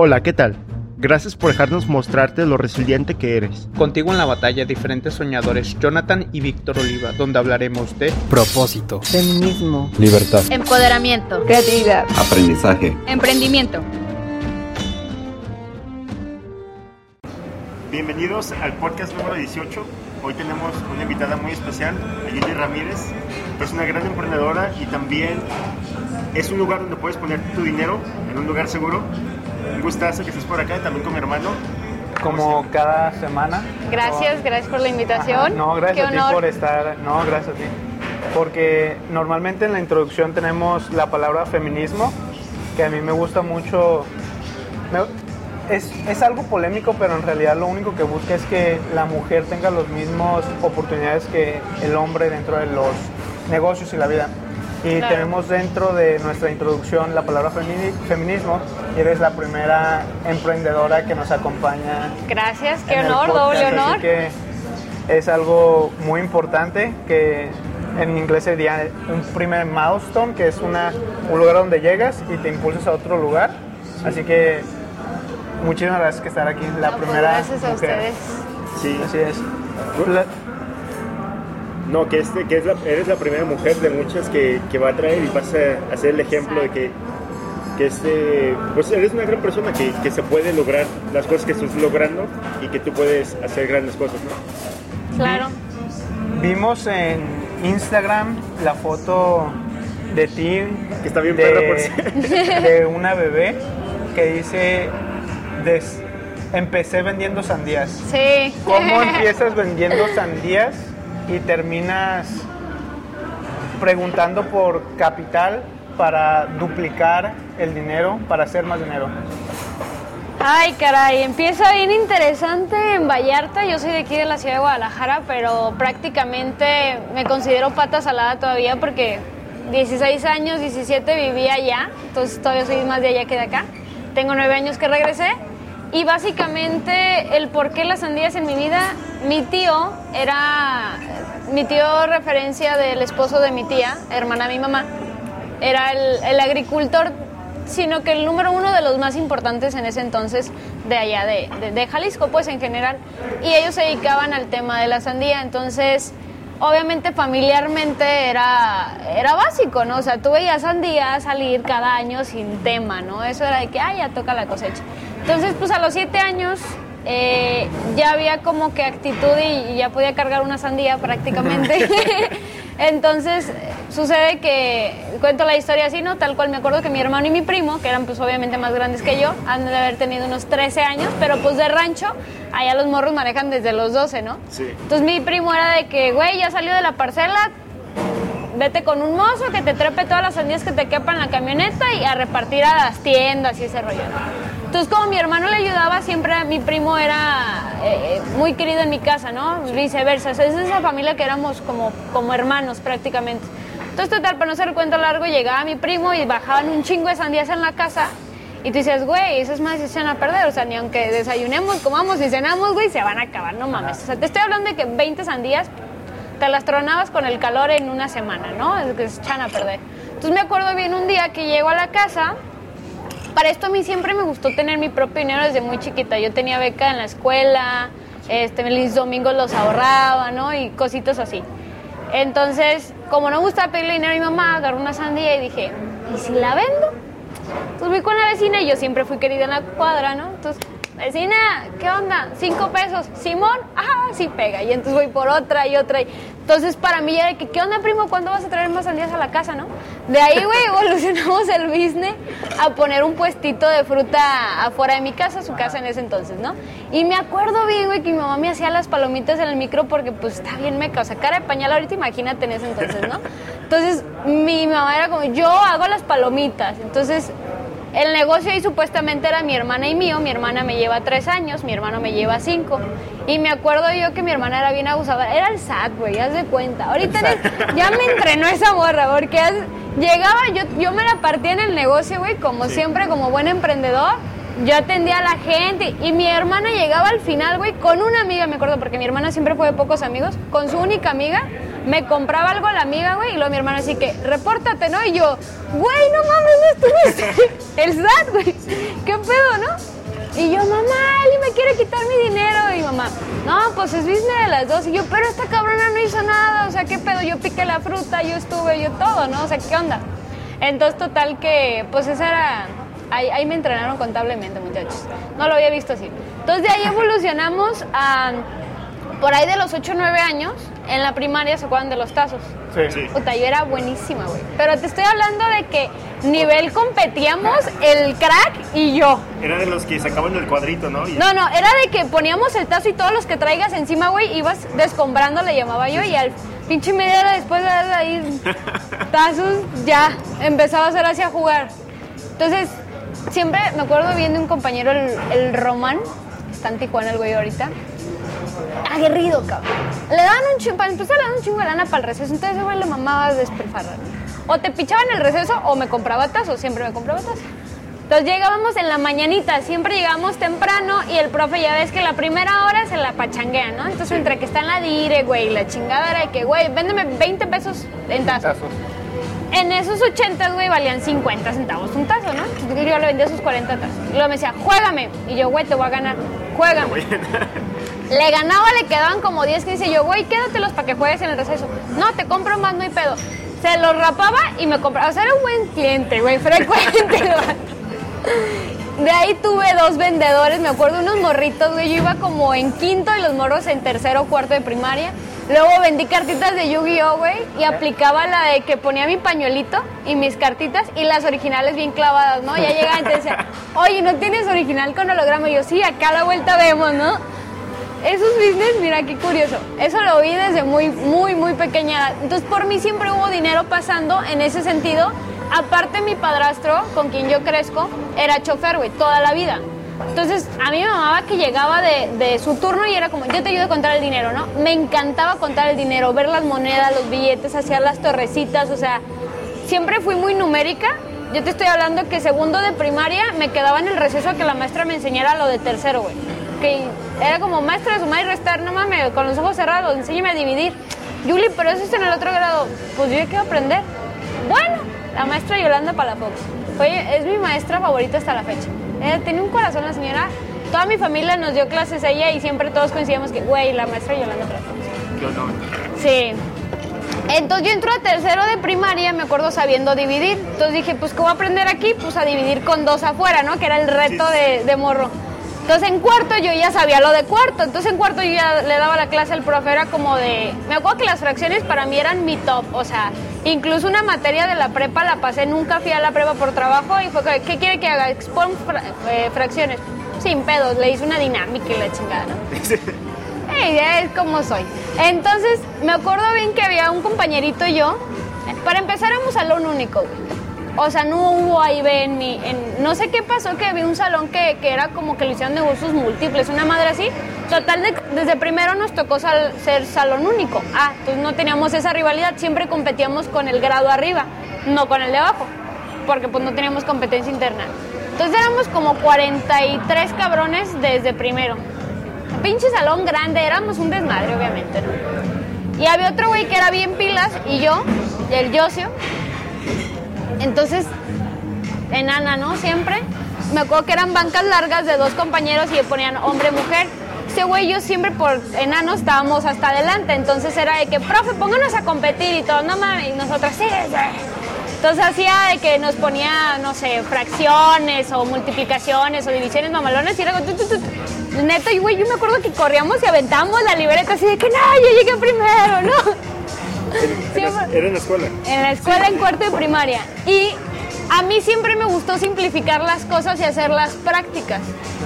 Hola, ¿qué tal? Gracias por dejarnos mostrarte lo resiliente que eres. Contigo en la batalla diferentes soñadores, Jonathan y Víctor Oliva, donde hablaremos de propósito, feminismo, libertad, empoderamiento, creatividad, aprendizaje, emprendimiento. Bienvenidos al podcast número 18. Hoy tenemos una invitada muy especial, Ayeli Ramírez. Es una gran emprendedora y también es un lugar donde puedes poner tu dinero en un lugar seguro un gustazo que estés por acá, también con mi hermano. Como cada semana. Gracias, gracias por la invitación. No, gracias a ti por estar. No, gracias a ti. Porque normalmente en la introducción tenemos la palabra feminismo, que a mí me gusta mucho. es, es, algo polémico, pero en realidad lo único que busca es que la mujer tenga las mismas oportunidades que el hombre dentro de los negocios y la vida. Y tenemos dentro de nuestra introducción la palabra feminismo y eres la primera emprendedora que nos acompaña. Gracias, qué honor, doble honor. Así que es algo muy importante que en inglés sería un primer milestone, que es una, un lugar donde llegas y te impulsas a otro lugar. Así que muchísimas gracias por estar aquí, la pues primera gracias a ustedes. Sí, así es. No, que, este, que es la, eres la primera mujer de muchas que, que va a traer y vas a, ser el ejemplo de que, que este, pues eres una gran persona que, que, se puede lograr las cosas que estás logrando y que tú puedes hacer grandes cosas, ¿no? Claro. Vimos en Instagram la foto de ti. Que está bien de, por De una bebé que dice... empecé vendiendo sandías. Sí. ¿Cómo empiezas vendiendo sandías y terminas preguntando por capital para duplicar el dinero, para hacer más dinero? Ay, caray, empieza bien interesante en Vallarta. Yo soy de aquí de la ciudad de Guadalajara, pero prácticamente me considero pata salada todavía porque 16 años, 17 vivía allá, entonces todavía soy más de allá que de acá. Tengo 9 años que regresé y básicamente el por qué las sandías en mi vida, mi tío era, mi tío referencia del esposo de mi tía, hermana de mi mamá, era el, agricultor, sino que el número uno de los más importantes en ese entonces de allá de, de, Jalisco, pues en general. Y ellos se dedicaban al tema de la sandía, entonces obviamente familiarmente era, era básico, ¿no? O sea, tú veías sandía salir cada año sin tema, ¿no? Eso era de que, ah, ya toca la cosecha. Entonces, pues a los siete años eh, ya había como que actitud y, ya podía cargar una sandía prácticamente. Entonces, sucede que, cuento la historia así, ¿no? Tal cual me acuerdo que mi hermano y mi primo, que eran pues obviamente más grandes que yo, han de haber tenido unos 13 años, pero pues de rancho, allá los morros manejan desde los 12, ¿no? Sí. Entonces mi primo era de que, güey, ya salió de la parcela, vete con un mozo que te trepe todas las sandías que te quepan en la camioneta y a repartir a las tiendas y ese rollo. Entonces, como mi hermano le ayudaba, siempre mi primo era eh, muy querido en mi casa, ¿no? Viceversa. es esa familia que éramos como, como hermanos prácticamente. Entonces, total, para no hacer cuento largo, llegaba mi primo y bajaban un chingo de sandías en la casa. Y tú dices, güey, esas más se a perder. O sea, ni aunque desayunemos, comamos y cenamos, güey, se van a acabar, no mames. O sea, te estoy hablando de que 20 sandías te las tronabas con el calor en una semana, ¿no? Es que se echan a perder. Entonces me acuerdo bien un día que llego a la casa para esto a mí siempre me gustó tener mi propio dinero desde muy chiquita. Yo tenía beca en la escuela, este, domingos los ahorraba, ¿no? Y cositas así. Entonces, como no gustaba pedirle dinero a mi mamá, agarré una sandía y dije, ¿y si la vendo? Entonces fui con la vecina y yo siempre fui querida en la cuadra, ¿no? Entonces vecina, ¿qué onda? Cinco pesos. Simón, ah, sí pega. Y entonces voy por otra y otra. Entonces para mí de que, ¿qué onda, primo? ¿Cuándo vas a traer más sandías a la casa, no? De ahí, güey, evolucionamos el business a poner un puestito de fruta afuera de mi casa, su casa en ese entonces, ¿no? Y me acuerdo bien, güey, que mi mamá me hacía las palomitas en el micro porque, pues, está bien meca. O sea, cara de pañal ahorita, imagínate en ese entonces, ¿no? Entonces, mi mamá era como, yo hago las palomitas. Entonces, el negocio ahí supuestamente era mi hermana y mío. Mi hermana me lleva tres años, mi hermano me lleva cinco. Y me acuerdo yo que mi hermana era bien abusada. Era el SAT, güey, haz de cuenta. Ahorita ya me entrenó esa morra, porque llegaba, yo, yo me la partía en el negocio, güey, como siempre, como buen emprendedor. Yo atendía a la gente y mi hermana llegaba al final, güey, con una amiga, me acuerdo, porque mi hermana siempre fue de pocos amigos, con su única amiga me compraba algo la amiga, güey, y luego mi hermano así que, repórtate, ¿no? Y yo, güey, no mames, no estuviste. El SAT, güey. ¿Qué pedo, no? Y yo, mamá, él me quiere quitar mi dinero. Y mamá, no, pues es business de las dos. Y yo, pero esta cabrona no hizo nada. O sea, ¿qué pedo? Yo piqué la fruta, yo estuve, yo todo, ¿no? O sea, ¿qué onda? Entonces, total que, pues esa era... Ahí me entrenaron contablemente, muchachos. No lo había visto así. Entonces, de ahí evolucionamos a... Por ahí de los 8 o 9 años, en la primaria se acuerdan de los tazos. Sí. Sí. Puta, yo era buenísima, güey. Pero te estoy hablando de que nivel competíamos el crack y yo. Era de los que sacaban el cuadrito, ¿no? Y- No, no, era de que poníamos el tazo y todos los que traigas encima, güey, ibas descombrando, le llamaba yo, y al pinche media hora después de darle ahí tazos, ya, empezaba a hacer así a jugar. Entonces, siempre me acuerdo bien de un compañero, el, el Román, está en Tijuana el güey ahorita, aguerrido, cabrón. Le daban un chingo, para empezar le daban un chingo de lana para el receso, entonces güey le mamaba despilfarrar. O te pichaban el receso o me compraba tazos, siempre me compraba tazos. Entonces llegábamos en la mañanita, siempre llegábamos temprano y el profe ya ves que la primera hora se la pachanguea, ¿no? Entonces entre que está en la dire, güey, la chingada era de que, güey, véndeme 20 pesos en tazos. Tazos. En esos 80, güey, valían 50 centavos un tazo, ¿no? Entonces yo le vendía sus 40 tazos. Y luego me decía, juégame. Y yo, güey, te voy a ganar. Juégame. Le ganaba, le quedaban como 10, 15. Yo, güey, quédatelos para que juegues en el receso. No, te compro más, no hay pedo. Se los rapaba y me compraba. O sea, era un buen cliente, güey, frecuente. De ahí tuve dos vendedores, me acuerdo unos morritos, güey. Yo iba como en quinto y los morros en tercero o cuarto de primaria. Luego vendí cartitas de Yu-Gi-Oh, güey, y aplicaba la de que ponía mi pañuelito y mis cartitas y las originales bien clavadas, ¿no? Ya llegaban y te decían, oye, ¿no tienes original con holograma? Y yo, sí, acá a la vuelta vemos, ¿no? Esos business, mira qué curioso. Eso lo vi desde muy, muy, muy pequeña edad. Entonces, por mí siempre hubo dinero pasando en ese sentido. Aparte, mi padrastro, con quien yo crezco, era chofer, güey, toda la vida. Entonces, a mí me mamaba que llegaba de, de su turno y era como, yo te ayudo a contar el dinero, ¿no? Me encantaba contar el dinero, ver las monedas, los billetes, hacer las torrecitas, o sea, siempre fui muy numérica. Yo te estoy hablando que segundo de primaria me quedaba en el receso que la maestra me enseñara lo de tercero, güey. Que era como maestra sumar y restar, no mames, con los ojos cerrados, enséñame a dividir. Yuli, pero eso es en el otro grado. Pues yo ya quiero aprender. Bueno, la maestra Yolanda Palafox. Oye, es mi maestra favorita hasta la fecha. Ella tiene un corazón la señora. Toda mi familia nos dio clases a ella y siempre todos coincidíamos que, güey, la maestra Yolanda Palafox. Qué honor. Sí. Entonces yo entro a tercero de primaria, me acuerdo sabiendo dividir. Entonces dije, pues ¿qué voy a aprender aquí? Pues a dividir con dos afuera, ¿no? Que era el reto de, de morro. Entonces en cuarto yo ya sabía lo de cuarto. Entonces en cuarto yo ya le daba la clase al profe, era como de... Me acuerdo que las fracciones para mí eran mi top. O sea, incluso una materia de la prepa la pasé, nunca fui a la prepa por trabajo y fue que, ¿qué quiere que haga? Expon fra- eh, fracciones. Sin pedos, le hice una dinámica y la chingada, ¿no? Es como soy. Entonces, me acuerdo bien que había un compañerito y yo. Para empezar, éramos salón único, güey. O sea, no hubo ahí en mi. En, no sé qué pasó, que había un salón que, que era como que lo hicieron de usos múltiples, una madre así. Total, de- desde primero nos tocó ser salón único. Ah, entonces no teníamos esa rivalidad, siempre competíamos con el grado arriba, no con el de abajo, porque pues no teníamos competencia interna. Entonces éramos como 43 cabrones desde primero. Pinche salón grande, éramos un desmadre, obviamente, ¿no? Y había otro güey que era bien pilas y yo, y el Yosio. Entonces, enana, ¿no? Siempre. Me acuerdo que eran bancas largas de dos compañeros y le ponían hombre-mujer. Ese güey yo siempre por enano estábamos hasta adelante. Entonces era de que, profe, pónganos a competir y todo. No mames, y nosotras, sí, sí. Entonces hacía de que nos ponía, no sé, fracciones o multiplicaciones o divisiones mamalones y era. Neta, y güey, yo me acuerdo que corríamos y aventábamos la libreta así de que, no, yo llegué primero, ¿no? Siempre- Era en la escuela. en la escuela en cuarto de primaria. Y a mí siempre me gustó simplificar las cosas y hacerlas prácticas.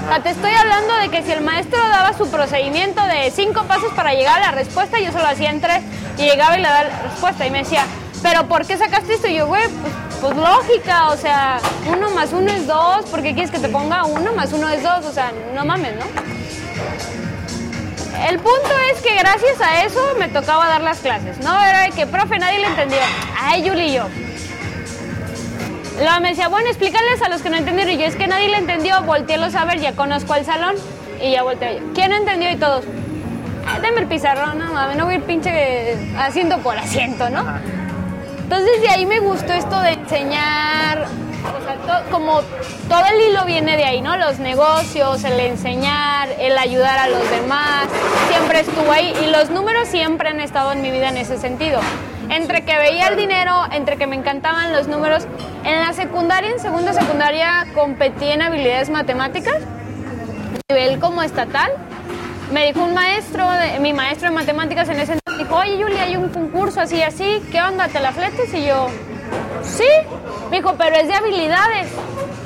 O sea, te estoy hablando de que si el maestro daba su procedimiento de cinco pasos para llegar a la respuesta, yo solo hacía en tres y llegaba y le daba la respuesta y me decía, pero ¿por qué sacaste esto? Y yo, güey, pues, pues lógica, o sea, uno más uno es dos, ¿por qué quieres que te ponga uno más uno es dos? O sea, no mames, ¿no? El punto es que gracias a eso me tocaba dar las clases, ¿no? Era de que, profe, nadie le entendió. Ay, Yuli y yo. Luego me decía, bueno, explícales a los que no entendieron. Y yo, es que nadie le entendió, volteélos a ver, ya conozco el salón. Y ya volteé yo. ¿Quién entendió? Y todos. "Ah, dame el pizarrón, no mames, no voy a ir pinche haciendo por asiento, ¿no? Entonces de ahí me gustó esto de enseñar, o sea, to- como todo el hilo viene de ahí, ¿no? Los negocios, el enseñar, el ayudar a los demás, siempre estuvo ahí y los números siempre han estado en mi vida en ese sentido. Entre que veía el dinero, entre que me encantaban los números, en la secundaria, en segunda secundaria, competí en habilidades matemáticas, nivel como estatal. Me dijo un maestro, mi maestro de matemáticas en ese entonces, dijo, oye Julia, hay un concurso así, así, ¿qué onda? ¿Te la fletes? Y yo, sí. Me dijo, pero es de habilidades.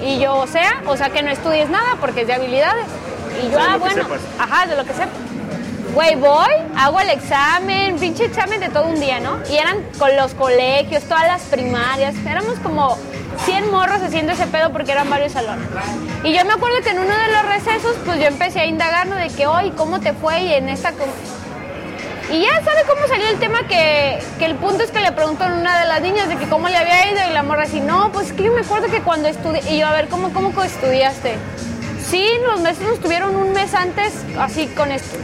Y yo, o sea, o sea que no estudies nada porque es de habilidades. Y yo, De ah, bueno, ajá, de lo que sepa. Güey, voy, hago el examen, pinche examen de todo un día, ¿no? Y eran con los colegios, todas las primarias, éramos como 100 morros haciendo ese pedo porque eran varios salones. Y yo me acuerdo que en uno de los recesos, pues yo empecé a indagar, ¿no? De que, hoy, ¿cómo te fue? Y en esta... Y ya sabe cómo salió el tema que, que el punto es que le preguntó a una de las niñas de que cómo le había ido y la morra así, no, pues es que yo me acuerdo que cuando estudié, y yo, a ver, ¿cómo, cómo estudiaste? Sí, los maestros nos tuvieron un mes antes así con esto.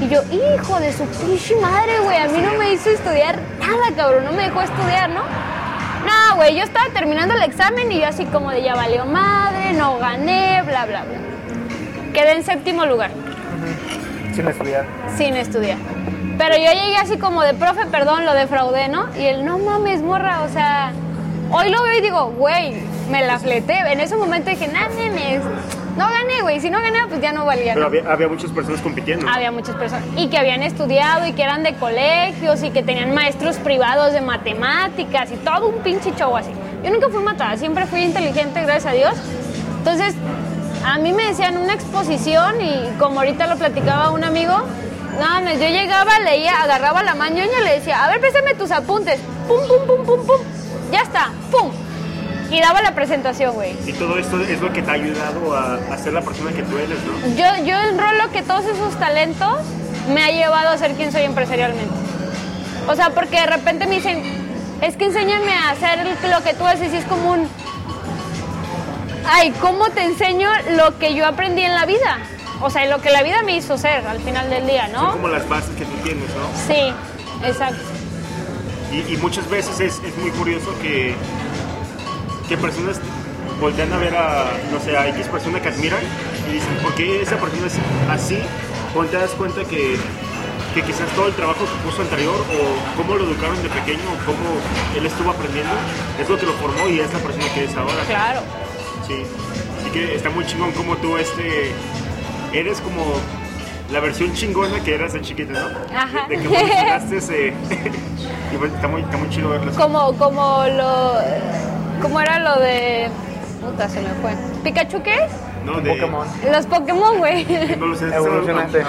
Y yo, hijo de su pinche madre, güey, a mí no me hizo estudiar nada, cabrón, no me dejó estudiar, ¿no? No, güey, yo estaba terminando el examen y yo así como de ya valió madre, no gané, bla, bla, bla. Quedé en séptimo lugar Sin estudiar. sin estudiar. Pero yo llegué así como de, profe, perdón, lo defraudé, ¿no? Y él, no mames, morra, o sea, hoy lo veo y digo, güey, me la fleté. En ese momento dije, nah, nenes, no gané, güey, si no ganaba, pues ya no valía. Pero ¿no? había, había muchas personas compitiendo. Había muchas personas y que habían estudiado y que eran de colegios y que tenían maestros privados de matemáticas y todo un pinche show así. Yo nunca fui matada, siempre fui inteligente, gracias a Dios. Entonces, a mí me decían una exposición y como ahorita lo platicaba un amigo, no, mames, yo llegaba, leía, agarraba la mañoña y le decía, a ver, pésame tus apuntes. Pum, pum, pum, pum, pum. Ya está, pum. Y daba la presentación, güey. Y todo esto es lo que te ha ayudado a, a ser la persona que tú eres, ¿no? Yo, yo enrolo que todos esos talentos me ha llevado a ser quien soy empresarialmente. O sea, porque de repente me dicen, es que enséñame a hacer lo que tú haces y es como un... Ay, ¿cómo te enseño lo que yo aprendí en la vida? O sea, lo que la vida me hizo ser al final del día, Son ¿no? como las bases que tú tienes, ¿no? Sí, exacto. Y, y muchas veces es, es muy curioso que, que personas voltean a ver a, no sé, a X persona que admiran y dicen, ¿por qué esa persona es así? Cuando te das cuenta que, que quizás todo el trabajo que puso anterior o cómo lo educaron de pequeño o cómo él estuvo aprendiendo es lo que lo formó y es la persona que es ahora. Claro. Sí. Así que está muy chingón como tú este, eres como la versión chingona que eras de chiquita, ¿no? Ajá. De, de que evolucionaste ese... y pues está muy, está muy chido verlo. así. Como, como lo... ¿Cómo era lo de... Puta, se me fue. ¿Pikachu qué es? No, de... Pokémon. Los Pokémon, güey. Evolucionaste.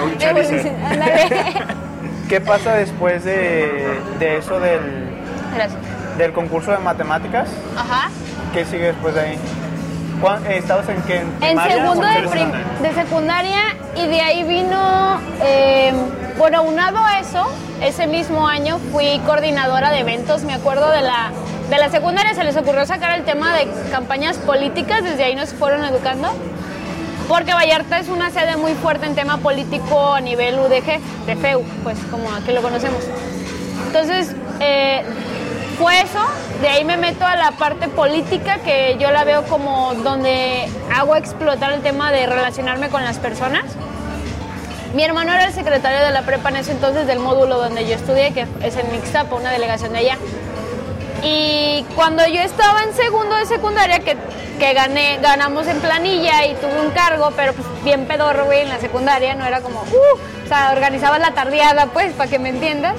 ¿Qué pasa después de, de eso del, Gracias. del concurso de matemáticas? Ajá. ¿Qué sigue después de ahí? ¿Cuán- eh, ¿Estabas en qué? ¿En segundo de, prim- secundaria? de secundaria y de ahí vino, eh, bueno, aunado a eso, ese mismo año fui coordinadora de eventos, me acuerdo de la, de la secundaria, se les ocurrió sacar el tema de campañas políticas, desde ahí nos fueron educando, porque Vallarta es una sede muy fuerte en tema político a nivel UDG, de FEU, pues como aquí lo conocemos. Entonces, eh, fue eso, de ahí me meto a la parte política, que yo la veo como donde hago explotar el tema de relacionarme con las personas. Mi hermano era el secretario de la prepa en ese entonces del módulo donde yo estudié, que es en Mixtapa, una delegación de allá. Y cuando yo estaba en segundo de secundaria, que, que gané, ganamos en planilla y tuve un cargo, pero pues bien pedorro, en la secundaria, no era como, uh, o sea, organizaba la tardeada, pues, para que me entiendas.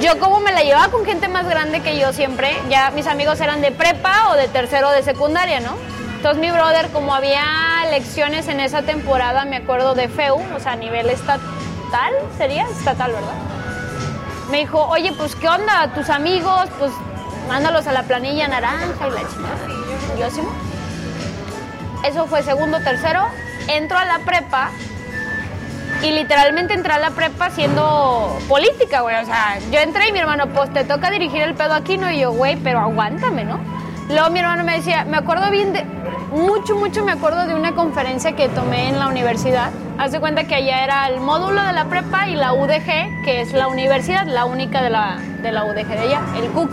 Yo como me la llevaba con gente más grande que yo siempre, ya mis amigos eran de prepa o de tercero de secundaria, ¿no? Entonces mi brother, como había lecciones en esa temporada, me acuerdo de FEU, o sea, a nivel estatal, sería estatal, ¿verdad? Me dijo, oye, pues, ¿qué onda? Tus amigos, pues, mándalos a la planilla naranja y la chingada. Yo, sí. Eso fue segundo, tercero. Entro a la prepa y literalmente entré a la prepa siendo política, güey. O sea, yo entré y mi hermano, pues te toca dirigir el pedo aquí, ¿no? Y yo, güey, pero aguántame, ¿no? Luego mi hermano me decía, me acuerdo bien de. mucho, mucho me acuerdo de una conferencia que tomé en la universidad. Haz de cuenta que allá era el módulo de la prepa y la UDG, que es la universidad, la única de la, de la UDG de allá, el CUC.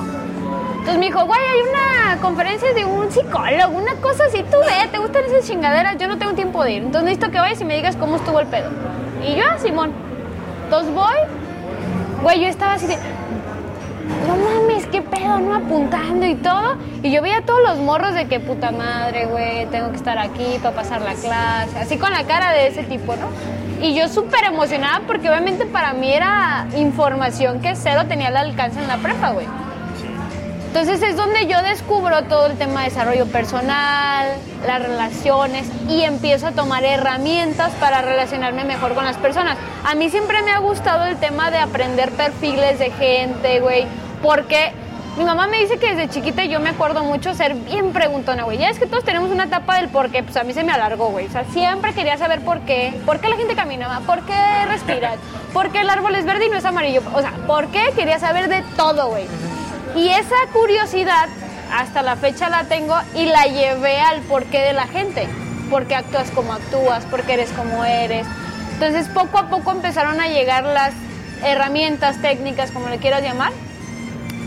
Entonces me dijo, güey, hay una conferencia de un psicólogo, una cosa así, tú ve, te gustan esas chingaderas, yo no tengo tiempo de ir. Entonces necesito que vayas y me digas cómo estuvo el pedo. Y yo, "Ah, Simón. Entonces voy, güey, yo estaba así de, no mames, qué pedo, ¿no? Apuntando y todo. Y yo veía todos los morros de que puta madre, güey, tengo que estar aquí para pasar la clase. Así con la cara de ese tipo, ¿no? Y yo súper emocionada porque obviamente para mí era información que cero tenía al alcance en la prepa, güey. Entonces es donde yo descubro todo el tema de desarrollo personal, las relaciones y empiezo a tomar herramientas para relacionarme mejor con las personas. A mí siempre me ha gustado el tema de aprender perfiles de gente, güey, porque mi mamá me dice que desde chiquita yo me acuerdo mucho ser bien preguntona, güey. Ya es que todos tenemos una etapa del por qué, pues a mí se me alargó, güey. O sea, siempre quería saber por qué, por qué la gente caminaba, por qué respiras, por qué el árbol es verde y no es amarillo. O sea, por qué quería saber de todo, güey. Y esa curiosidad hasta la fecha la tengo y la llevé al porqué de la gente. Por qué actúas como actúas, por qué eres como eres. Entonces poco a poco empezaron a llegar las herramientas técnicas, como le quieras llamar,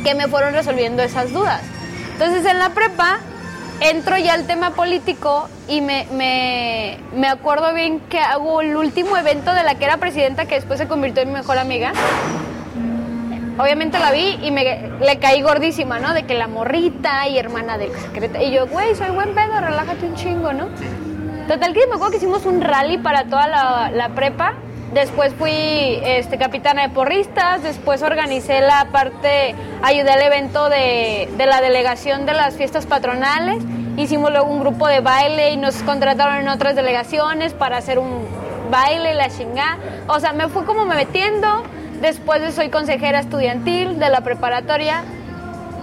que me fueron resolviendo esas dudas. Entonces en la prepa entro ya al tema político y me, me, me acuerdo bien que hago el último evento de la que era presidenta, que después se convirtió en mi mejor amiga. Obviamente la vi y me le caí gordísima, ¿no? De que la morrita y hermana del secretario. Y yo, güey, soy buen pedo, relájate un chingo, ¿no? Total que me acuerdo que hicimos un rally para toda la, prepa. Después fui este, capitana de porristas, después organicé la parte, ayudé al evento de, de la delegación de las fiestas patronales. Hicimos luego un grupo de baile y nos contrataron en otras delegaciones para hacer un baile, la chingada. O sea, me fui como me metiendo. Después de soy consejera estudiantil de la preparatoria.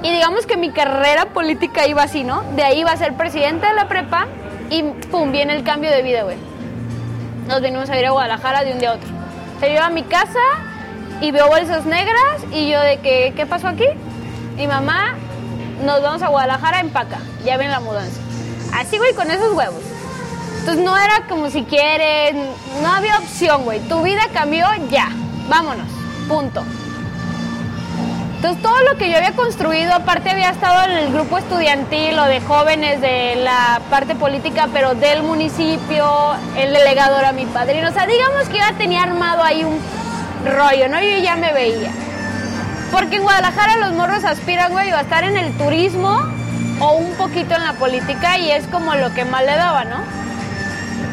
Y digamos que mi carrera política iba así, ¿no? De ahí iba a ser presidente de la prepa y pum, viene el cambio de vida, güey. Nos venimos a ir a Guadalajara de un día a otro. Se lleva a mi casa y veo bolsas negras y yo de que, ¿qué pasó aquí? Mi mamá, nos vamos a Guadalajara, empaca, ya ven la mudanza. Así, güey, con esos huevos. Entonces no era como si quieres, no había opción, güey. Tu vida cambió ya, vámonos, punto. Entonces todo lo que yo había construido, aparte había estado en el grupo estudiantil o de jóvenes de la parte política, pero del municipio, el delegado era mi padrino. O sea, digamos que ya tenía armado ahí un rollo, ¿no? Yo ya me veía. Porque en Guadalajara los morros aspiran, güey, a estar en el turismo o un poquito en la política y es como lo que más le daba, ¿no?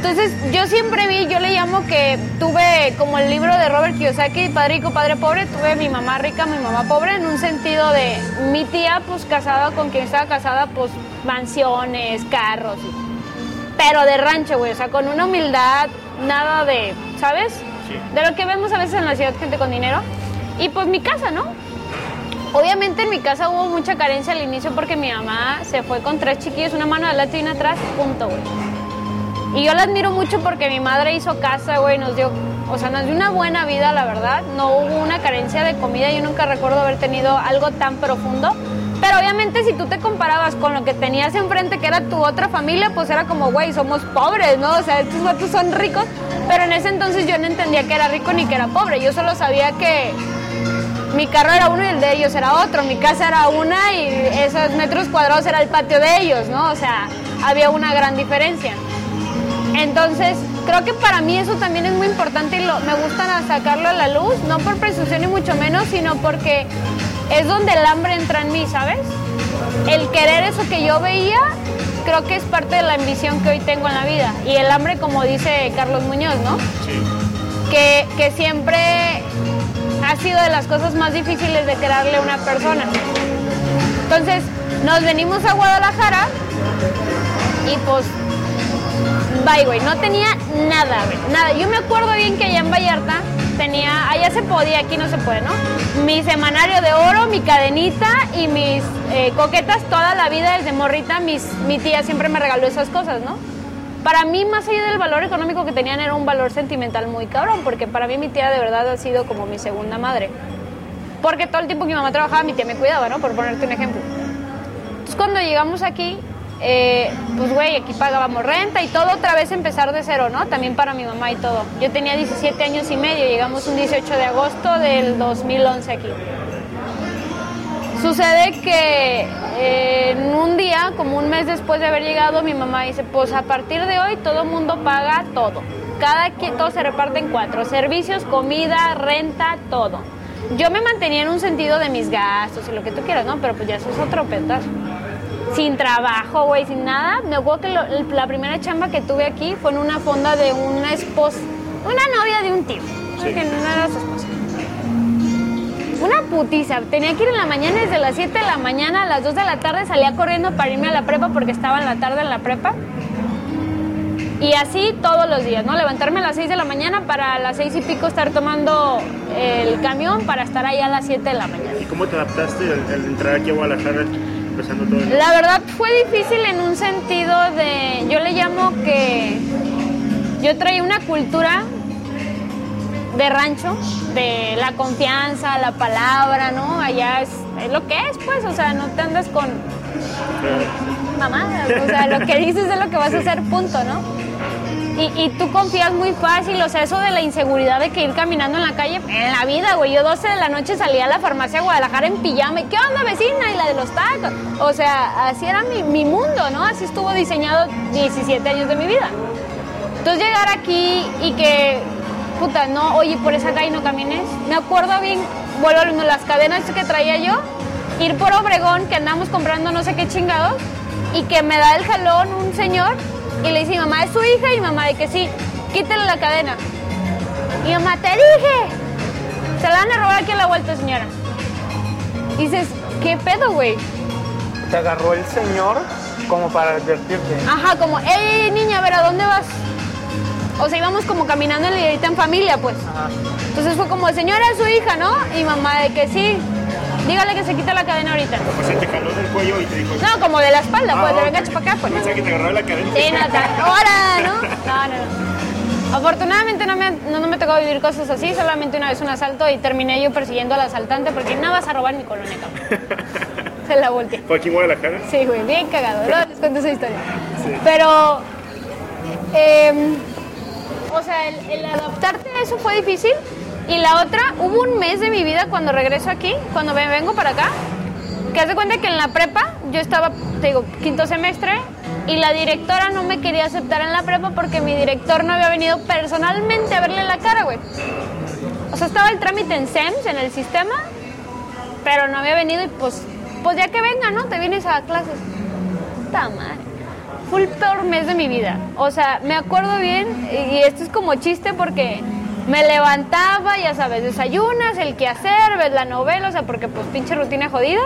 Entonces yo siempre vi, yo le llamo que tuve como el libro de Robert Kiyosaki, Padre Rico, Padre Pobre, tuve mi mamá rica, mi mamá pobre, en un sentido de mi tía pues casada con quien estaba casada, pues mansiones, carros, pero de rancho, güey, o sea, con una humildad, nada de, ¿sabes? Sí. De lo que vemos a veces en la ciudad, gente con dinero. Y pues mi casa, ¿no? Obviamente en mi casa hubo mucha carencia al inicio porque mi mamá se fue con tres chiquillos, una mano adelante y una atrás, punto, güey. Y yo la admiro mucho porque mi madre hizo casa, güey, nos dio, o sea, nos dio una buena vida, la verdad. No hubo una carencia de comida, yo nunca recuerdo haber tenido algo tan profundo. Pero obviamente si tú te comparabas con lo que tenías enfrente, que era tu otra familia, pues era como, güey, somos pobres, ¿no? O sea, estos vatos son ricos. Pero en ese entonces yo no entendía que era rico ni que era pobre. Yo solo sabía que mi carro era uno y el de ellos era otro. Mi casa era una y esos metros cuadrados era el patio de ellos, ¿no? O sea, había una gran diferencia. Entonces, creo que para mí eso también es muy importante y lo, me gusta sacarlo a la luz, no por presunción ni mucho menos, sino porque es donde el hambre entra en mí, ¿sabes? El querer eso que yo veía, creo que es parte de la ambición que hoy tengo en la vida. Y el hambre, como dice Carlos Muñoz, ¿no? Sí. Que, que siempre ha sido de las cosas más difíciles de crearle a una persona. Entonces, nos venimos a Guadalajara y pues Bye, güey. No tenía nada. Nada. Yo me acuerdo bien que allá en Vallarta tenía, allá se podía, aquí no se puede, ¿no? Mi semanario de oro, mi cadenita y mis eh, coquetas toda la vida desde morrita. Mis, mi tía siempre me regaló esas cosas, ¿no? Para mí, más allá del valor económico que tenían, era un valor sentimental muy cabrón, porque para mí mi tía de verdad ha sido como mi segunda madre. Porque todo el tiempo que mi mamá trabajaba, mi tía me cuidaba, ¿no? Por ponerte un ejemplo. Entonces, cuando llegamos aquí, eh, pues güey, aquí pagábamos renta y todo otra vez empezar de cero, ¿no? También para mi mamá y todo. Yo tenía 17 años y medio, llegamos un 18 de agosto del 2011 aquí. Sucede que eh, en un día, como un mes después de haber llegado, mi mamá dice, pues a partir de hoy todo mundo paga todo. Cada quien, todo se reparte en cuatro, servicios, comida, renta, todo. Yo me mantenía en un sentido de mis gastos y lo que tú quieras, ¿no? Pero pues ya eso es otro petazo. Sin trabajo, güey, sin nada. Me acuerdo que lo- la primera chamba que tuve aquí fue en una fonda de una esposa, una novia de un tío, Sí. que no era su esposa. Una putiza. Tenía que ir en la mañana desde las 7 de la mañana a las 2 de la tarde. Salía corriendo para irme a la prepa porque estaba en la tarde en la prepa. Y así todos los días, ¿no? Levantarme a las 6 de la mañana para a las 6 y pico estar tomando el camión para estar ahí a las 7 de la mañana. ¿Y cómo te adaptaste al, al entrar aquí a Guadalajara empezando todo? esto? La verdad fue difícil en un sentido de, yo le llamo que yo traía una cultura de rancho, de la confianza, la palabra, ¿no? Allá es, es lo que es, pues, o sea, no te andas con mamadas, o sea, lo que dices es lo que vas a hacer, punto, ¿no? Y, tú confías muy fácil, o sea, eso de la inseguridad de que ir caminando en la calle, en la vida, güey. Yo 12 de la noche salía a la farmacia de Guadalajara en pijama. y, ¿Qué onda, vecina? Y la de los tacos. O sea, así era mi, mundo, ¿no? Así estuvo diseñado 17 años de mi vida. Entonces llegar aquí y que, puta, no, oye, por esa calle no camines. Me acuerdo bien, vuelvo a las cadenas que traía yo, ir por Obregón, que andamos comprando no sé qué chingados, y que me da el jalón un señor y le dice, mi mamá es su hija, y mi mamá de que sí, quítale la cadena. Y mamá, te dije, se la van a robar aquí a la vuelta, señora. Y dices, ¿qué pedo, güey? Te agarró el señor como para advertirte. Ajá, como, ey, niña, a ver, ¿a dónde vas? O sea, íbamos como caminando en ahorita en familia, pues. Ajá. Entonces fue como, señora, es su hija, ¿no? Y mamá de que sí, dígale que se quite la cadena ahorita. Pues él te jaló del cuello y te dijo... No, como de la espalda, Ah, pues, de venga, para acá, pues. Pensé que te agarraba la cadena. Sí, no, ahora, ¿no? No, no, no. Afortunadamente no me, no, no me tocó vivir cosas así, solamente una vez un asalto y terminé yo persiguiendo al asaltante porque no vas a robar mi colonia, cabrón. Se la volteé. ¿Fue aquí en Guadalajara? Sí, güey, bien cagado. Luego les cuento esa historia. Pero, eh, o sea, el, el adaptarte a eso fue difícil. Y la otra, hubo un mes de mi vida cuando regreso aquí, cuando me vengo para acá, que haz de cuenta que en la prepa yo estaba, te digo, quinto semestre y la directora no me quería aceptar en la prepa porque mi director no había venido personalmente a verle la cara, güey. O sea, estaba el trámite en SEMS, en el sistema, pero no había venido y pues, pues ya que venga, ¿no? Te vienes a clases. Puta madre. Fue el peor mes de mi vida. O sea, me acuerdo bien, y esto es como chiste porque me levantaba, ya sabes, desayunas, el quehacer, ves la novela, o sea, porque pues pinche rutina jodida.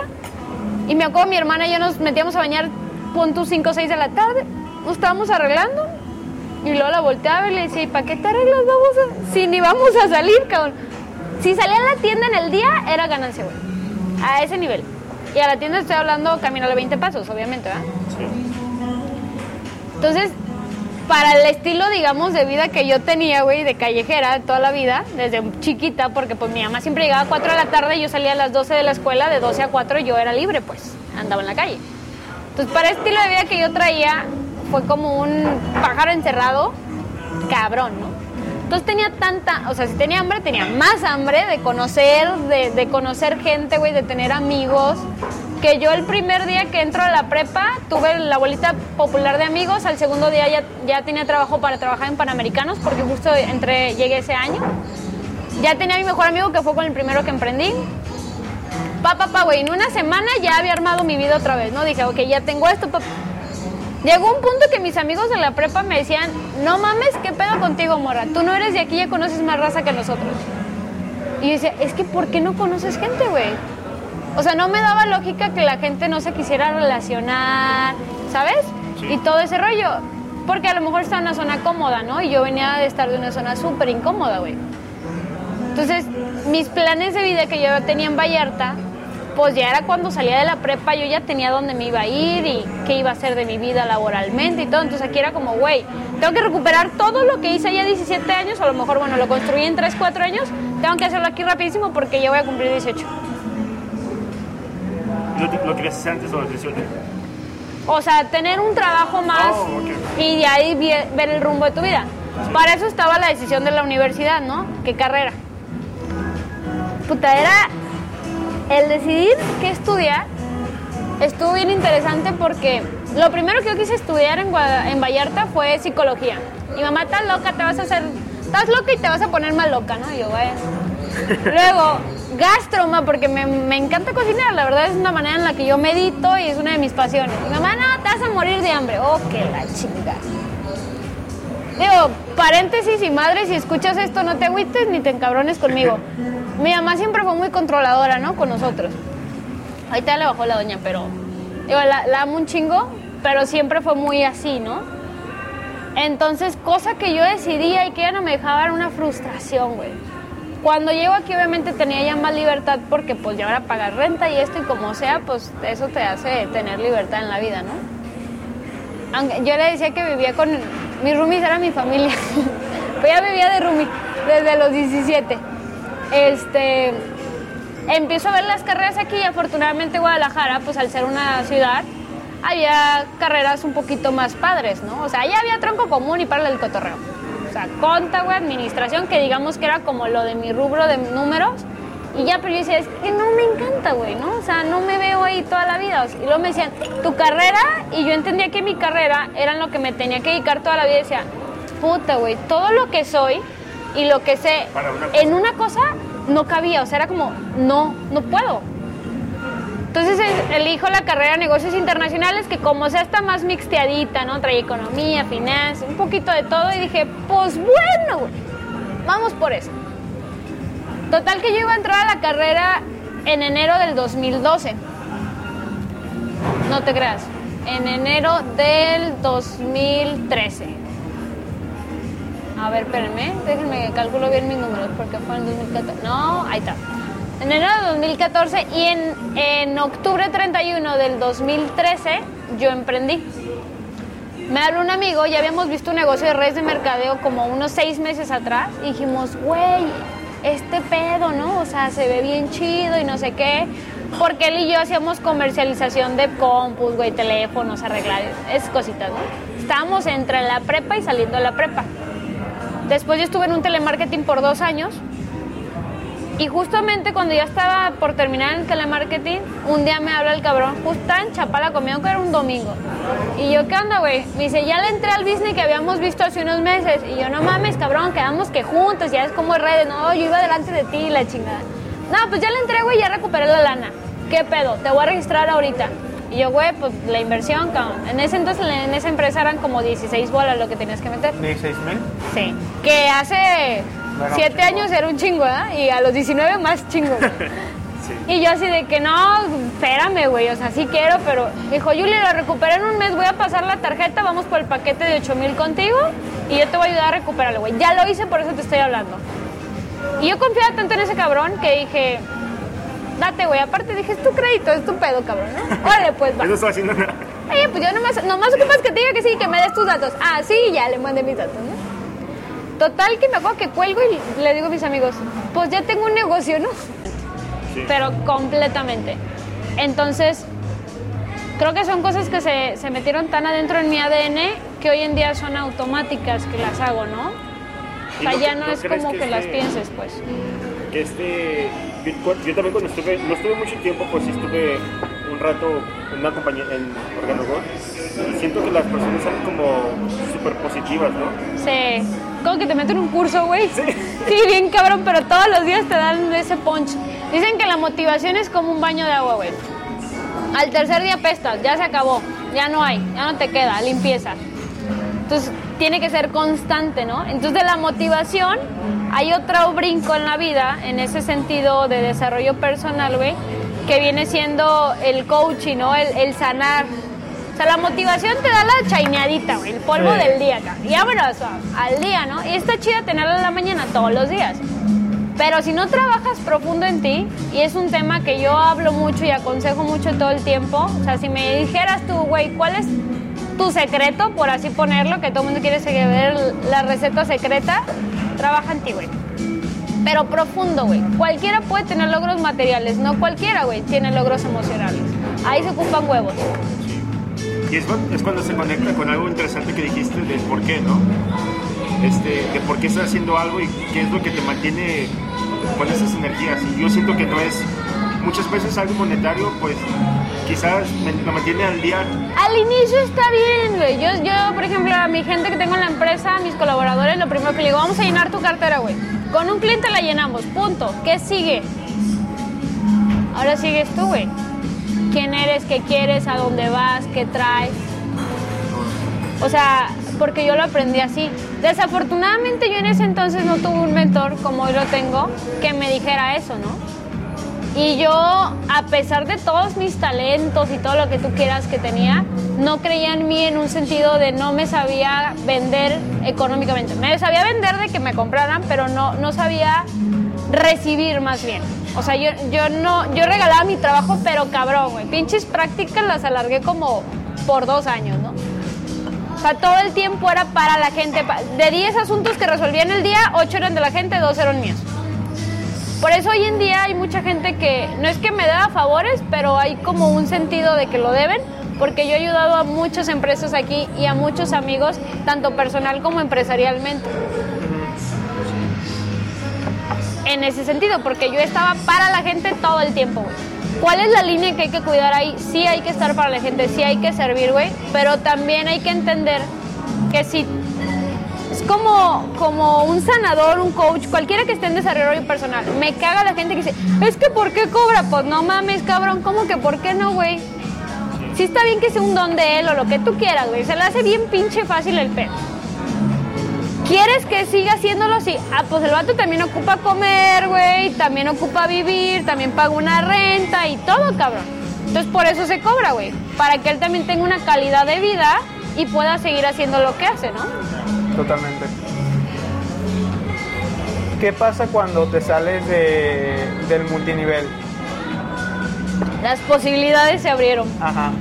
Y me acuerdo mi hermana y yo nos metíamos a bañar, punto 5 o 6 de la tarde, nos estábamos arreglando. Y luego la volteaba y le decía, ¿y para qué te arreglas? Vamos a... Si ni vamos a salir, cabrón. Si salía a la tienda en el día, era ganancia, güey. A ese nivel. Y a la tienda estoy hablando camino de 20 pasos, obviamente, ¿verdad? Entonces, para el estilo, digamos, de vida que yo tenía, güey, de callejera toda la vida, desde chiquita, porque pues mi mamá siempre llegaba a 4 de la tarde y yo salía a las 12 de la escuela, de 12 a 4 yo era libre, pues, andaba en la calle. Entonces, para el estilo de vida que yo traía, fue como un pájaro encerrado, cabrón, ¿no? Entonces tenía tanta, o sea, si tenía hambre, tenía más hambre de conocer, de, de conocer gente, güey, de tener amigos. Que yo el primer día que entro a la prepa tuve la bolita popular de amigos, al segundo día ya, ya tenía trabajo para trabajar en Panamericanos, porque justo entre, llegué ese año. Ya tenía mi mejor amigo que fue con el primero que emprendí. Pa, pa, pa, güey, en una semana ya había armado mi vida otra vez, ¿no? Dije, ok, ya tengo esto, pa, Llegó un punto que mis amigos de la prepa me decían, no mames, ¿qué pedo contigo, morra? Tú no eres de aquí, ya conoces más raza que nosotros. Y yo decía, es que ¿por qué no conoces gente, güey? O sea, no me daba lógica que la gente no se quisiera relacionar, ¿sabes? Y todo ese rollo. Porque a lo mejor estaba en una zona cómoda, ¿no? Y yo venía de estar de una zona súper incómoda, güey. Entonces, mis planes de vida que yo tenía en Vallarta, pues ya era cuando salía de la prepa, yo ya tenía dónde me iba a ir y qué iba a hacer de mi vida laboralmente y todo. Entonces aquí era como, güey, tengo que recuperar todo lo que hice ya 17 años, a lo mejor, bueno, lo construí en 3, 4 años, tengo que hacerlo aquí rapidísimo porque ya voy a cumplir 18. ¿Lo, lo querías hacer antes o a los 18? O sea, tener un trabajo más Oh, y de ahí ver el rumbo de tu vida. Para eso estaba la decisión de la universidad, ¿no? ¿Qué carrera? Puta, era el decidir qué estudiar. Estuvo bien interesante porque lo primero que yo quise estudiar en, Guada- en Vallarta fue psicología. Mi mamá, estás loca, te vas a hacer... Estás loca y te vas a poner más loca, ¿no? Y yo, vaya. Luego, gastroma, porque me, me encanta cocinar. La verdad es una manera en la que yo medito y es una de mis pasiones. Mi mamá, no, te vas a morir de hambre. Oh, que la chingada. Digo, paréntesis y madre, si escuchas esto, no te agüites ni te encabrones conmigo. Mi mamá siempre fue muy controladora, ¿no? Con nosotros. Ahorita ya le bajó la doña, pero. Digo, la, la amo un chingo, pero siempre fue muy así, ¿no? Entonces, cosa que yo decidía y que ella no me dejaba era una frustración, güey. Cuando llego aquí, obviamente tenía ya más libertad porque, pues, ya ahora pagar renta y esto y como sea, pues, eso te hace tener libertad en la vida, ¿no? Aunque yo le decía que vivía con mis roomies era mi familia. Pues ya vivía de roomie desde los 17. Este empiezo a ver las carreras aquí y afortunadamente Guadalajara, pues al ser una ciudad, había carreras un poquito más padres, ¿no? O sea, ya había tronco común y para el cotorreo. Sea, conta, güey, administración, que digamos que era como lo de mi rubro de números. Y ya, pero yo decía, es que no me encanta, güey, ¿no? O sea, no me veo ahí toda la vida. Y luego me decían, tu carrera, y yo entendía que mi carrera era en lo que me tenía que dedicar toda la vida. Y decía, puta, güey, todo lo que soy y lo que sé una en una cosa no cabía. O sea, era como, no, no puedo. Entonces es- elijo la carrera de negocios internacionales que como sea está más mixteadita, ¿no? Trae economía, finanzas, un poquito de todo y dije, pues bueno, vamos por eso. Total que yo iba a entrar a la carrera en enero del 2012. No te creas, en enero del 2013. A ver, espérenme, déjenme que calculo bien mis números porque fue en 2014. No, ahí está. En enero de 2014 y en, en octubre 31 del 2013 yo emprendí. Me habló un amigo, ya habíamos visto un negocio de redes de mercadeo como unos seis meses atrás y dijimos, güey, este pedo, ¿no? O sea, se ve bien chido y no sé qué. Porque él y yo hacíamos comercialización de compus, güey, teléfonos, arreglar, esas cositas, ¿no? Estábamos entre la prepa y saliendo de la prepa. Después yo estuve en un telemarketing por dos años y justamente cuando ya estaba por terminar el telemarketing, un día me habla el cabrón, justo en Chapala comiendo que era un domingo. Y yo, ¿qué onda, güey? Me dice, ya le entré al business que habíamos visto hace unos meses. Y yo, no mames, cabrón, quedamos que juntos, ya es como redes. No, yo iba delante de ti, la chingada. No, pues ya le entré, güey, ya recuperé la lana. ¿Qué pedo? Te voy a registrar ahorita. Y yo, güey, pues la inversión, cabrón. En ese entonces, en esa empresa eran como 16 bolas lo que tenías que meter. 16 mil. Sí. Que hace Bueno, 7 chingo. años era un chingo, ¿verdad? Y a los 19 más chingo. Sí. Y yo así de que no, espérame, güey, o sea, sí quiero, pero dijo, Julia, lo recuperé en un mes, voy a pasar la tarjeta, vamos por el paquete de 8 mil contigo y yo te voy a ayudar a recuperarlo, güey. Ya lo hice, por eso te estoy hablando. Y yo confiaba tanto en ese cabrón que dije, date, güey. Aparte dije, es tu crédito, es tu pedo, cabrón, ¿no? Órale, pues va. Yo no estoy haciendo nada. Oye, pues yo nomás, nomás ocupas que te diga que sí, que me des tus datos. Ah, sí, ya le mandé mis datos, ¿no? Total que me acuerdo que cuelgo y le digo a mis amigos, pues ya tengo un negocio, ¿no? Sí. Pero completamente. Entonces, creo que son cosas que se, se metieron tan adentro en mi ADN que hoy en día son automáticas que las hago, ¿no? O ¿Y sea, no ya no no es como que que las este- pienses, pues. que este yo también cuando estuve no estuve mucho tiempo pues sí estuve un rato en una compañía en Organogol y siento que las personas son como súper positivas no Sí, como que te meten un curso, güey. Sí. Sí, bien cabrón, pero todos los días te dan ese punch. Dicen que la motivación es como un baño de agua, güey. Al tercer día pestas, ya se acabó, ya no hay, ya no te queda, limpieza. Entonces, tiene que ser constante, ¿no? Entonces, de la motivación hay otro brinco en la vida, en ese sentido de desarrollo personal, güey, que viene siendo el coaching, ¿no? El, el sanar. O sea, la motivación te da la chaineadita, güey, el polvo Sí. del día, acá. Y vámonos al día, ¿no? Y está chida tenerla en la mañana todos los días. Pero si no trabajas profundo en ti, y es un tema que yo hablo mucho y aconsejo mucho todo el tiempo, o sea, si me dijeras tú, güey, ¿cuál es tu secreto, por así ponerlo, que todo el mundo quiere saber la receta secreta? Trabaja en ti, güey. Pero profundo, güey. Cualquiera puede tener logros materiales, no cualquiera, güey, tiene logros emocionales. Ahí se ocupan huevos. Y es, cuando- se conecta con algo interesante que dijiste del por qué, ¿no? Este, de por qué estás haciendo algo y qué es lo que te mantiene con esas energías. Y yo siento que no es, muchas veces algo monetario, pues quizás lo mantiene al día. Al inicio está bien, güey. Yo, yo, por ejemplo, a mi gente que tengo en la empresa, a mis colaboradores, lo primero que le digo, vamos a llenar tu cartera, güey. Con un cliente la llenamos, punto. ¿Qué sigue? Ahora sigues tú, güey. ¿Quién eres? ¿Qué quieres? ¿A dónde vas? ¿Qué traes? O sea, porque yo lo aprendí así. Desafortunadamente yo en ese entonces no tuve un mentor como hoy lo tengo que me dijera eso, ¿no? Y yo, a pesar de todos mis talentos y todo lo que tú quieras que tenía, no creía en mí en un sentido de no me sabía vender económicamente. Me sabía vender de que me compraran, pero no, no sabía recibir más bien. O sea, yo, yo no, yo regalaba mi trabajo, pero cabrón, güey. Pinches prácticas las alargué como por dos años, ¿no? O sea, todo el tiempo era para la gente. De 10 asuntos que resolvía en el día, 8 eran de la gente, 2 eran míos. Por eso hoy en día hay mucha gente que no es que me deba favores, pero hay como un sentido de que lo deben, porque yo he ayudado a muchas empresas aquí y a muchos amigos, tanto personal como empresarialmente. En ese sentido, porque yo estaba para la gente todo el tiempo. ¿Cuál es la línea que hay que cuidar ahí? Sí hay que estar para la gente, sí hay que servir, güey, pero también hay que entender que si es como, como un sanador, un coach, cualquiera que esté en desarrollo personal. Me caga la gente que dice, es que ¿por qué cobra? Pues no mames, cabrón, ¿cómo que por qué no, güey? Sí está bien que sea un don de él o lo que tú quieras, güey. Se le hace bien pinche fácil el pedo. ¿Quieres que siga haciéndolo así? Ah, pues el vato también ocupa comer, güey, también ocupa vivir, también paga una renta y todo, cabrón. Entonces por eso se cobra, güey. Para que él también tenga una calidad de vida y pueda seguir haciendo lo que hace, ¿no? Totalmente. ¿Qué pasa cuando te sales de, del multinivel? Las posibilidades se abrieron. Ajá.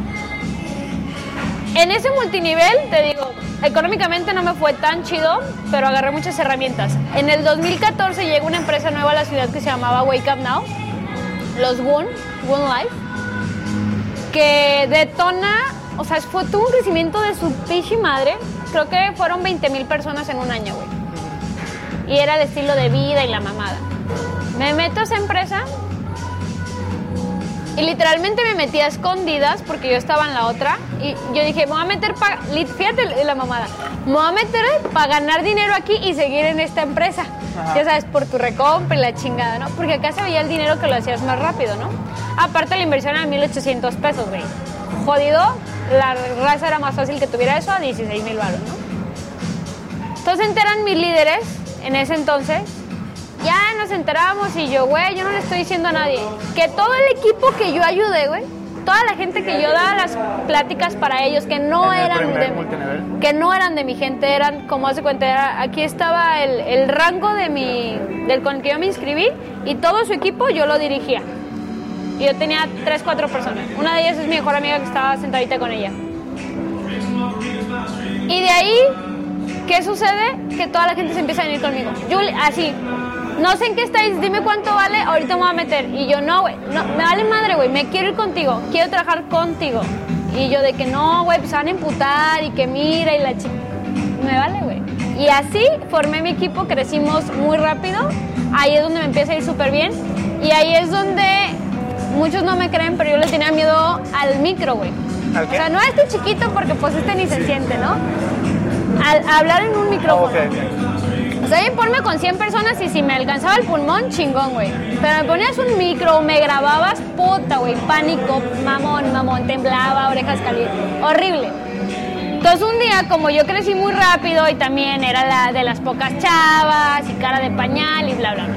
En ese multinivel, te digo, económicamente no me fue tan chido, pero agarré muchas herramientas. En el 2014 llegó una empresa nueva a la ciudad que se llamaba Wake Up Now, los Woon, Woon Life, que detona, o sea, tuvo un crecimiento de su pichi madre. Creo que fueron 20 mil personas en un año, güey. Y era el estilo de vida y la mamada. Me meto a esa empresa y literalmente me metí a escondidas porque yo estaba en la otra. Y yo dije, me voy a meter para. Fíjate la mamada. Me voy a meter para ganar dinero aquí y seguir en esta empresa. Ajá. Ya sabes, por tu recompra y la chingada, ¿no? Porque acá se veía el dinero que lo hacías más rápido, ¿no? Aparte, la inversión era 1800 pesos, güey. Jodido, la raza era más fácil que tuviera eso a 16 mil baros, ¿no? Entonces enteran mis líderes en ese entonces. Ya nos enteramos y yo, güey, yo no le estoy diciendo a nadie. Que todo el equipo que yo ayudé, güey, toda la gente que yo daba las pláticas para ellos, que no el eran de multinivel. que no eran de mi gente, eran, como hace cuenta, era- aquí estaba el, el rango de mi, del con el que yo me inscribí y todo su equipo yo lo dirigía. Y yo tenía tres, cuatro personas. Una de ellas es mi mejor amiga que estaba sentadita con ella. Y de ahí, ¿qué sucede? Que toda la gente se empieza a venir conmigo. Así, no sé en qué estáis, dime cuánto vale, ahorita me voy a meter. Y yo, no, güey, no, me vale madre, güey, me quiero ir contigo, quiero trabajar contigo. Y yo de que no, güey, pues se van a imputar y que mira y la chica. Me vale, güey. Y así formé mi equipo, crecimos muy rápido. Ahí es donde me empieza a ir súper bien. Y ahí es donde muchos no me creen, pero yo le tenía miedo al micro, güey. ¿Al O sea, no a este chiquito porque pues este ni se siente, ¿no? Al hablar en un micrófono. Ok. O sea, ponme con 100 personas y si me alcanzaba el pulmón, chingón, güey. Pero me ponías un micro me grababas, puta, güey, pánico, mamón, mamón, temblaba, orejas calientes. Horrible. Entonces un día, como yo crecí muy rápido y también era la de las pocas chavas y cara de pañal y bla, bla, bla.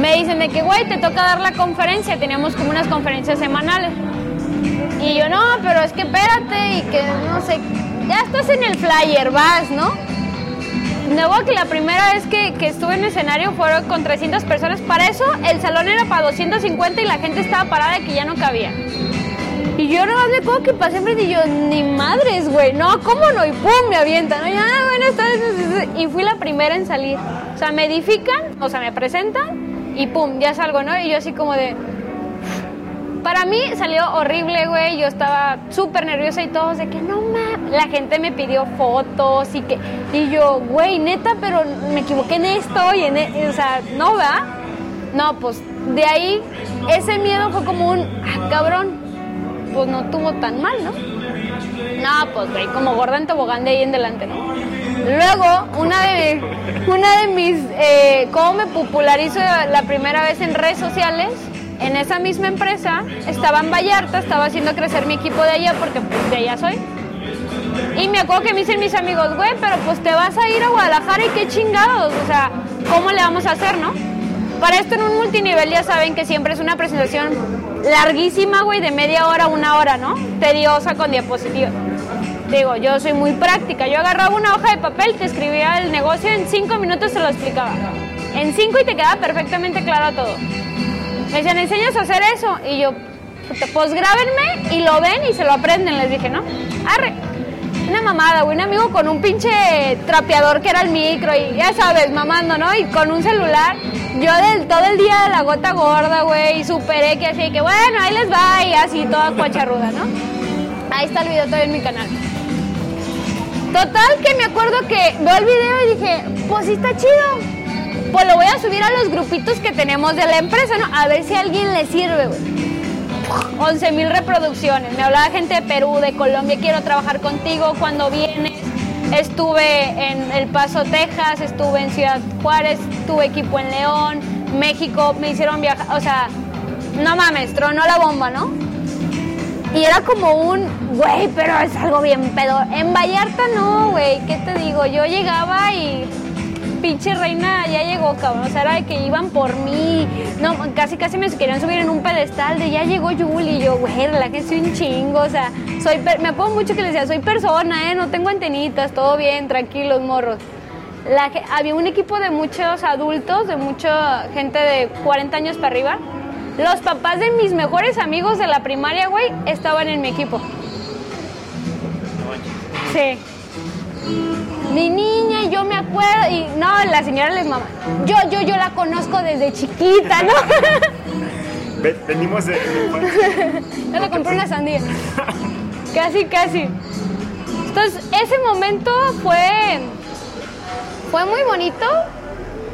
Me dicen de que, güey, te toca dar la conferencia. Teníamos como unas conferencias semanales. Y yo, no, pero es que espérate y que no sé, ya estás en el flyer, vas, ¿no? Nuevo que la primera vez que, que estuve en escenario fueron con 300 personas. Para eso el salón era para 250 y la gente estaba parada de que ya no cabía. Y yo más me acuerdo que pasé enfrente y yo, ni madres, güey, no, ¿cómo no? Y pum, me avientan, ¿no? Y, ah, y fui la primera en salir. O sea, me edifican, o sea, me presentan y pum, ya salgo, ¿no? Y yo así como de, Para mí salió horrible, güey. Yo estaba súper nerviosa y todos de que no mames. La gente me pidió fotos y que. Y yo, güey, neta, pero me equivoqué en esto y en. e- O sea, no, ¿verdad? No, pues de ahí ese miedo fue como un. Ah, cabrón. Pues no tuvo tan mal, ¿no? No, pues güey, como gorda en tobogán de ahí en delante, ¿no? Luego, una de, una de mis, eh, cómo me popularizo la primera vez en redes sociales, en esa misma empresa, estaba en Vallarta, estaba haciendo crecer mi equipo de allá porque pues, de allá soy. Y me acuerdo que me dicen mis amigos, güey, pero pues te vas a ir a Guadalajara y qué chingados, o sea, ¿cómo le vamos a hacer, no? Para esto en un multinivel ya saben que siempre es una presentación larguísima, güey, de media hora a una hora, ¿no? Tediosa con diapositivas. Digo, yo soy muy práctica. Yo agarraba una hoja de papel, te escribía el negocio, en cinco minutos se lo explicaba. En cinco y te quedaba perfectamente claro todo. Me decían, ¿enseñas a hacer eso? Y yo, pues grábenme y lo ven y se lo aprenden. Les dije, ¿no? Arre. Una mamada, güey, un amigo con un pinche trapeador que era el micro y ya sabes, mamando, ¿no? Y con un celular. Yo del todo el día de la gota gorda, güey, y superé que así que, bueno, ahí les va y así toda cuacharruda, ¿no? Ahí está el video todavía en mi canal. Total que me acuerdo que veo el video y dije, pues sí está chido. Pues lo voy a subir a los grupitos que tenemos de la empresa, ¿no? A ver si a alguien le sirve, güey. 11 mil reproducciones. Me hablaba gente de Perú, de Colombia, quiero trabajar contigo cuando vienes. Estuve en El Paso, Texas, estuve en Ciudad Juárez, tuve equipo en León, México, me hicieron viajar, o sea, no mames, tronó la bomba, ¿no? Y era como un, güey, pero es algo bien pedo. En Vallarta no, güey, ¿qué te digo? Yo llegaba y pinche reina ya llegó, cabrón. O sea, era de que iban por mí. No, casi casi me querían subir en un pedestal de ya llegó Yuli. Y yo, güey, relájese un chingo. O sea, soy per- me acuerdo mucho que les decía, soy persona, ¿eh? No tengo antenitas, todo bien, tranquilos, morros. La había un equipo de muchos adultos, de mucha gente de 40 años para arriba. Los papás de mis mejores amigos de la primaria, güey, estaban en mi equipo. Sí. Mi niña, y yo me acuerdo, y no, la señora les mama. Yo, yo, yo la conozco desde chiquita, ¿no? Ve- Venimos de... de- Yo le compré una sandía. Casi, casi. Entonces, ese momento fue, fue muy bonito,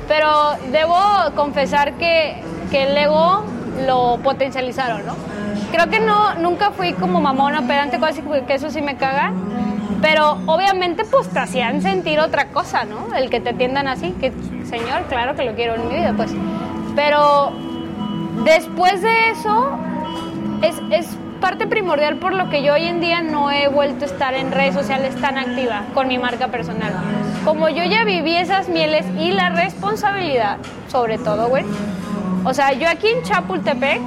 pero debo confesar que, que el ego lo potencializaron, ¿no? Creo que no, nunca fui como mamona, pedante, cosas que eso sí me caga. Pero obviamente pues te hacían sentir otra cosa, ¿no? El que te atiendan así, que señor, claro que lo quiero en mi vida, pues. Pero después de eso, es, es parte primordial por lo que yo hoy en día no he vuelto a estar en redes sociales tan activa con mi marca personal. Como yo ya viví esas mieles y la responsabilidad, sobre todo, güey. O sea, yo aquí en Chapultepec,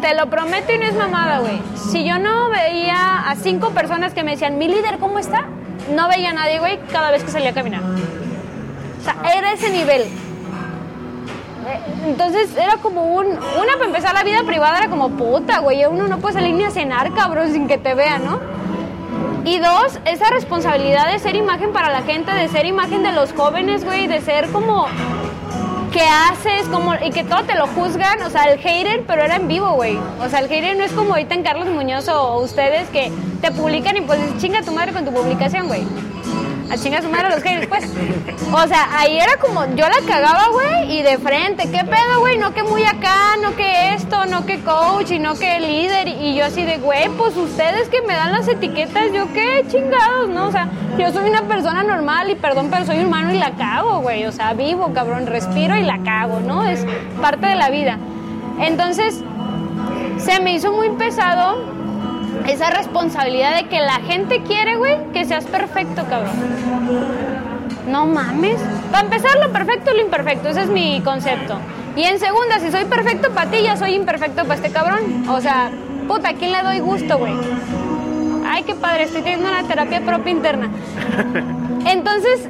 te lo prometo y no es mamada, güey. Si yo no veía a cinco personas que me decían, mi líder, ¿cómo está? No veía a nadie, güey, cada vez que salía a caminar. O sea, era ese nivel. Eh, Entonces era como un. Una, para empezar, la vida privada era como puta, güey. Uno no puede salir ni a cenar, cabrón, sin que te vean, ¿no? Y dos, esa responsabilidad de ser imagen para la gente, de ser imagen de los jóvenes, güey, de ser como. ¿Qué haces? Como, y que todo te lo juzgan, o sea, el hater, pero era en vivo, güey. O sea, el hater no es como ahorita en Carlos Muñoz o ustedes que te publican y pues chinga tu madre con tu publicación, güey. A chinga su madre los haters, pues. O sea, ahí era como, yo la cagaba, güey, y de frente, ¿qué pedo, güey? No que muy acá, no que esto, no que coach, y no que líder. Y yo así de, güey, pues ustedes que me dan las etiquetas, yo qué chingados, ¿no? O sea, yo soy una persona normal y perdón, pero soy humano y la cago, güey. O sea, vivo, cabrón, respiro y la cago, ¿no? Es parte de la vida. Entonces, se me hizo muy pesado esa responsabilidad de que la gente quiere, güey, que seas perfecto, cabrón. No mames. Para empezar, lo perfecto y lo imperfecto. Ese es mi concepto. Y en segunda, si soy perfecto para ti, ya soy imperfecto para este cabrón. O sea, puta, ¿a quién le doy gusto, güey? Ay, qué padre, estoy teniendo una terapia propia interna. Entonces,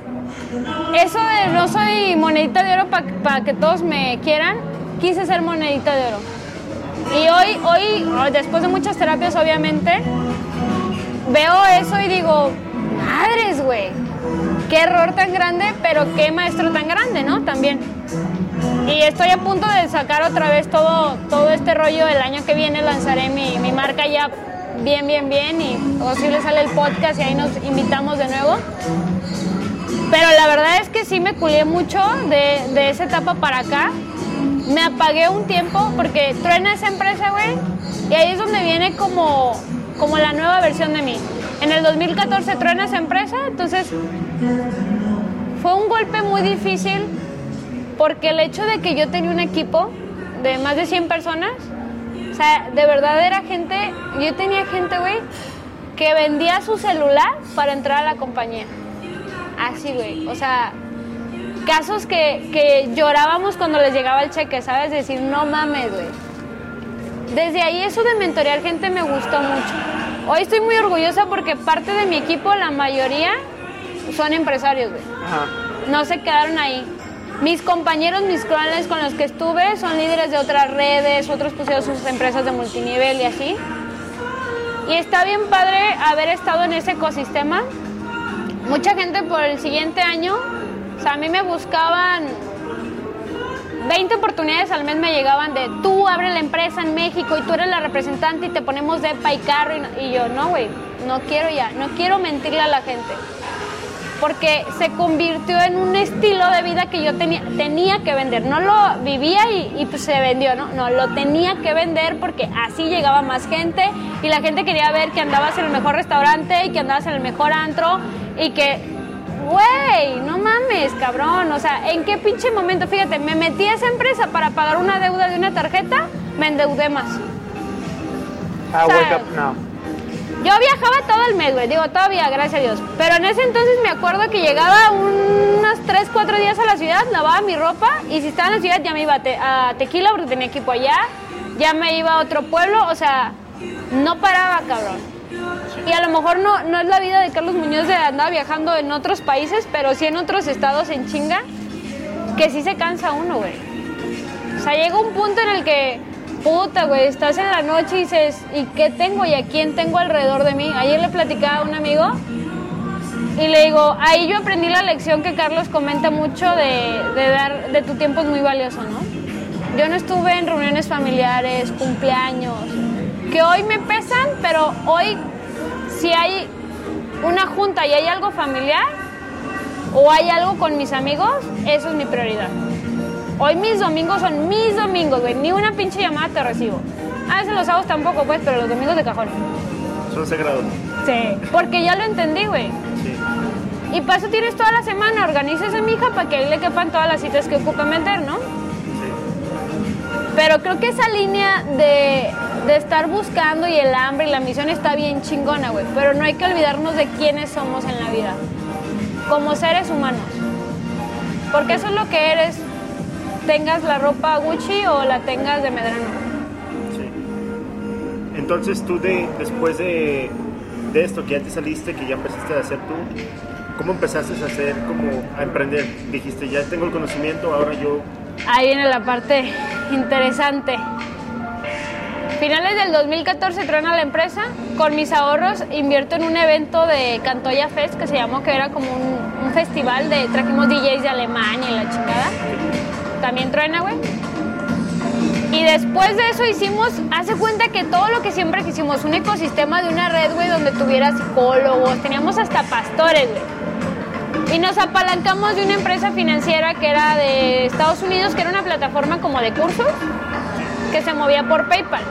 eso de no soy monedita de oro para que todos me quieran, quise ser monedita de oro. Y hoy, hoy, después de muchas terapias, obviamente, veo eso y digo, madres, güey. qué error tan grande, pero qué maestro tan grande, ¿no? También. Y estoy a punto de sacar otra vez todo, todo este rollo. El año que viene lanzaré mi, mi marca ya bien, bien, bien y posible sale el podcast y ahí nos invitamos de nuevo. Pero la verdad es que sí me culié mucho de, de esa etapa para acá. Me apagué un tiempo porque truena esa empresa, güey. Y ahí es donde viene como, como la nueva versión de mí. En el 2014 truena esa empresa, entonces fue un golpe muy difícil porque el hecho de que yo tenía un equipo de más de 100 personas, o sea, de verdad era gente, yo tenía gente, güey, que vendía su celular para entrar a la compañía. Así, güey, o sea, casos que, que llorábamos cuando les llegaba el cheque, ¿sabes? Decir, no mames, güey. Desde ahí eso de mentorear gente me gustó mucho. Hoy estoy muy orgullosa porque parte de mi equipo, la mayoría, son empresarios, güey. No se quedaron ahí. Mis compañeros, mis clones con los que estuve, son líderes de otras redes, otros pusieron sus empresas de multinivel y así. Y está bien padre haber estado en ese ecosistema. Mucha gente por el siguiente año, o sea, a mí me buscaban 20 oportunidades al mes me llegaban de tú abre la empresa en México y tú eres la representante y te ponemos depa y carro y, y yo no güey no quiero ya no quiero mentirle a la gente porque se convirtió en un estilo de vida que yo tenía tenía que vender. No lo vivía y, y, pues se vendió no no lo tenía que vender porque así llegaba más gente y la gente quería ver que andabas en el mejor restaurante y que andabas en el mejor antro y que Güey, no mames, cabrón. O sea, ¿en qué pinche momento? Fíjate, me metí a esa empresa para pagar una deuda de una tarjeta, me endeudé más. Ah, O sea, wake up now. Yo viajaba todo el mes, güey. Digo, todavía, gracias a Dios. Pero en ese entonces me acuerdo que llegaba unos 3, 4 días a la ciudad, lavaba mi ropa y si estaba en la ciudad ya me iba a, Te- a Tequila porque tenía equipo allá. Ya me iba a otro pueblo. O sea, no paraba, cabrón. Y a lo mejor no, no es la vida de Carlos Muñoz de andar viajando en otros países, pero sí en otros estados en chinga, que sí se cansa uno, güey. O sea, llega un punto en el que, puta, güey, estás en la noche y dices, ¿y qué tengo y a quién tengo alrededor de mí? Ayer le platicaba a un amigo y le digo, ahí yo aprendí la lección que Carlos comenta mucho de, de dar, de tu tiempo es muy valioso, ¿no? Yo no estuve en reuniones familiares, cumpleaños, que hoy me pesan, pero hoy si hay una junta y hay algo familiar o hay algo con mis amigos, eso es mi prioridad. Hoy mis domingos son mis domingos, güey. Ni una pinche llamada te recibo. A veces los sábados tampoco, pues, pero los domingos de cajón. Son sagrados. Sí. Porque ya lo entendí, güey. Sí. Y para eso tienes toda la semana. Organícese, mija, para que ahí le quepan todas las citas que ocupa meter, ¿no? Pero creo que esa línea de, de estar buscando y el hambre y la misión está bien chingona, güey. Pero no hay que olvidarnos de quiénes somos en la vida. Como seres humanos. Porque eso es lo que eres. Tengas la ropa Gucci o la tengas de Medrano. Sí. Entonces tú de, después de, de esto, que ya te saliste, que ya empezaste a hacer tú, ¿cómo empezaste a hacer, como a emprender? Dijiste, ya tengo el conocimiento, ahora yo... Ahí viene la parte interesante. Finales del 2014 truena la empresa. Con mis ahorros invierto en un evento de Cantoya Fest que se llamó, que era como un, un festival de. Trajimos DJs de Alemania y la chingada. También truena, güey. Y después de eso hicimos, hace cuenta que todo lo que siempre quisimos, un ecosistema de una red, güey, donde tuviera psicólogos, teníamos hasta pastores, güey. Y nos apalancamos de una empresa financiera que era de Estados Unidos, que era una plataforma como de cursos, que se movía por PayPal.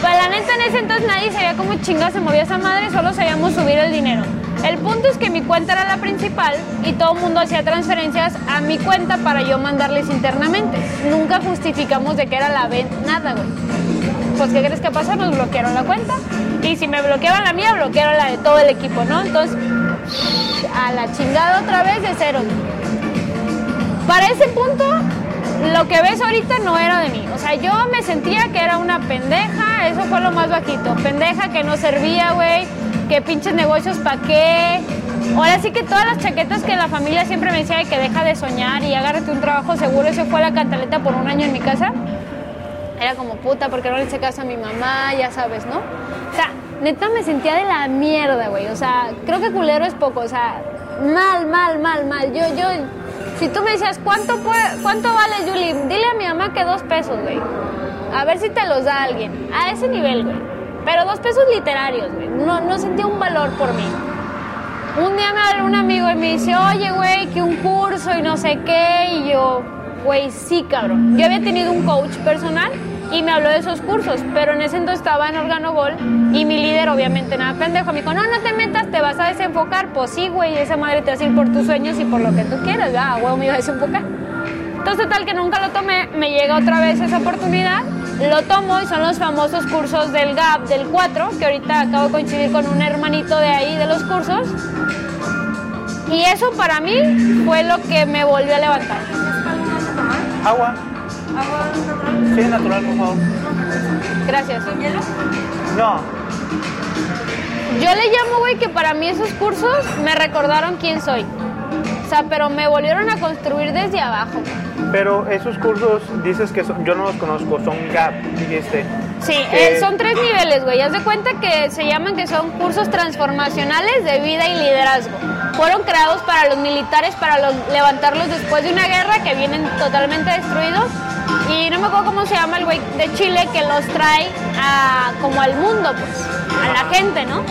Pero la neta en ese entonces nadie sabía cómo chinga se movía esa madre, solo sabíamos subir el dinero. El punto es que mi cuenta era la principal y todo el mundo hacía transferencias a mi cuenta para yo mandarles internamente. Nunca justificamos de que era la venta, nada, güey. Pues, ¿qué crees que pasó? Nos bloquearon la cuenta. Y si me bloqueaban la mía, bloquearon la de todo el equipo, ¿no? Entonces, a la chingada otra vez de cero. Para ese punto, lo que ves ahorita no era de mí. O sea, yo me sentía que era una pendeja, eso fue lo más bajito. Pendeja que no servía, güey, que pinches negocios pa' qué. Ahora sí que todas las chaquetas que la familia siempre me decía de que deja de soñar y agárrate un trabajo seguro, eso fue la cantaleta por un año en mi casa. Era como puta, porque no le hice caso a mi mamá, ya sabes, ¿no? O sea, neta me sentía de la mierda, güey. O sea, creo que culero es poco. O sea, mal, mal, mal, mal. Yo, yo, si tú me decías, ¿cuánto, puede, cuánto vale, Julie? Dile a mi mamá que dos pesos, güey. A ver si te los da alguien. A ese nivel, güey. Pero dos pesos literarios, güey. No, no sentía un valor por mí. Un día me habló un amigo y me dice, oye, güey, que un curso y no sé qué. Y yo, güey, sí, cabrón. Yo había tenido un coach personal y me habló de esos cursos, pero en ese entonces estaba en Organogol y mi líder, obviamente, nada pendejo, me dijo, no, no te metas, te vas a desenfocar. Pues sí, güey, esa madre te va a ir por tus sueños y por lo que tú quieras, ah, güey, me iba a desenfocar. Entonces, tal que nunca lo tomé, me llega otra vez esa oportunidad, lo tomo y son los famosos cursos del GAP, del 4, que ahorita acabo de coincidir con un hermanito de ahí de los cursos. Y eso para mí fue lo que me volvió a levantar. Agua. Sí, natural, por favor. Gracias. No, Yo le llamo, güey, que para mí esos cursos me recordaron quién soy. O sea, pero me volvieron a construir desde abajo. pero esos cursos dices que son, yo no los conozco, son GAP, dijiste. Sí, Que- eh, son tres niveles, güey. Haz de cuenta que se llaman que son cursos transformacionales de vida y liderazgo. Fueron creados para los militares, para los- levantarlos después de una guerra que vienen totalmente destruidos. Y no me acuerdo cómo se llama el güey de Chile que los trae a, como al mundo, pues, la gente, ¿no?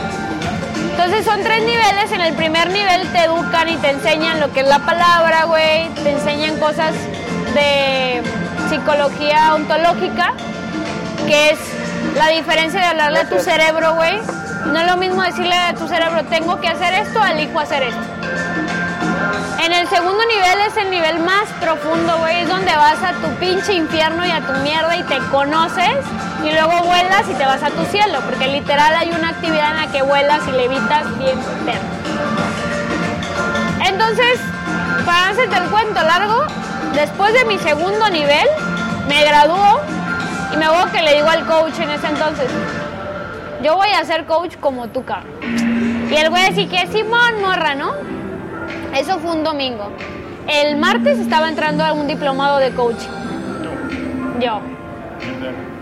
Entonces son tres niveles. En el primer nivel te educan y te enseñan lo que es la palabra, güey. Te enseñan cosas de psicología ontológica, que es la diferencia de hablarle a tu cerebro, güey. No es lo mismo decirle a tu cerebro, tengo que hacer esto, elijo hacer esto. En el segundo nivel es el nivel más profundo, güey. Es donde vas a tu pinche infierno y a tu mierda y te conoces. Y luego vuelas y te vas a tu cielo. Porque literal hay una actividad en la que vuelas y levitas bien perro. Entonces, para hacerte el cuento largo, después de mi segundo nivel, me graduó y me acuerdo que le digo al coach en ese entonces, yo voy a ser coach como tú, cabrón. Y el güey así que, Simón, morra, ¿no? Eso fue un domingo. El martes estaba entrando a un diplomado de coaching. Yo.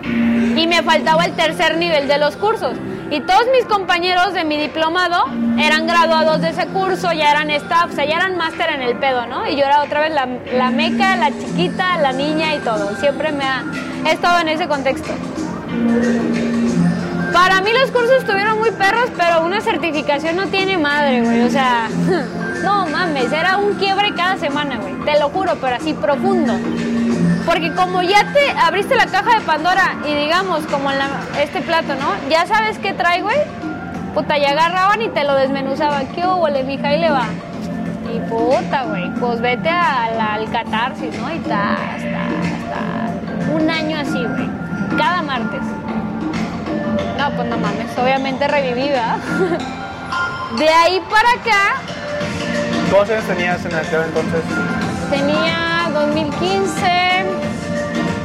Y me faltaba el tercer nivel de los cursos. Y todos mis compañeros de mi diplomado eran graduados de ese curso, ya eran staff, o sea, ya eran máster en el pedo, ¿no? Y yo era otra vez la, la meca, la chiquita, la niña y todo. Siempre me ha he estado en ese contexto. Para mí los cursos estuvieron muy perros, pero una certificación no tiene madre, güey. O sea, no mames, era un quiebre cada semana, güey. Te lo juro, pero así profundo. Porque como ya te abriste la caja de Pandora y digamos, como en este plato, ¿no? Ya sabes qué trae, güey. Puta, ya agarraban y te lo desmenuzaban. ¿Qué hubo, le mija? Ahí le va. Y puta, güey, pues vete al catarsis, ¿no? Y ta, ta, ta. Un año así, güey. Cada martes. No, pues no mames, obviamente reviví, ¿verdad? De ahí para acá ¿Cuántos años tenías en aquel entonces? tenía 2015,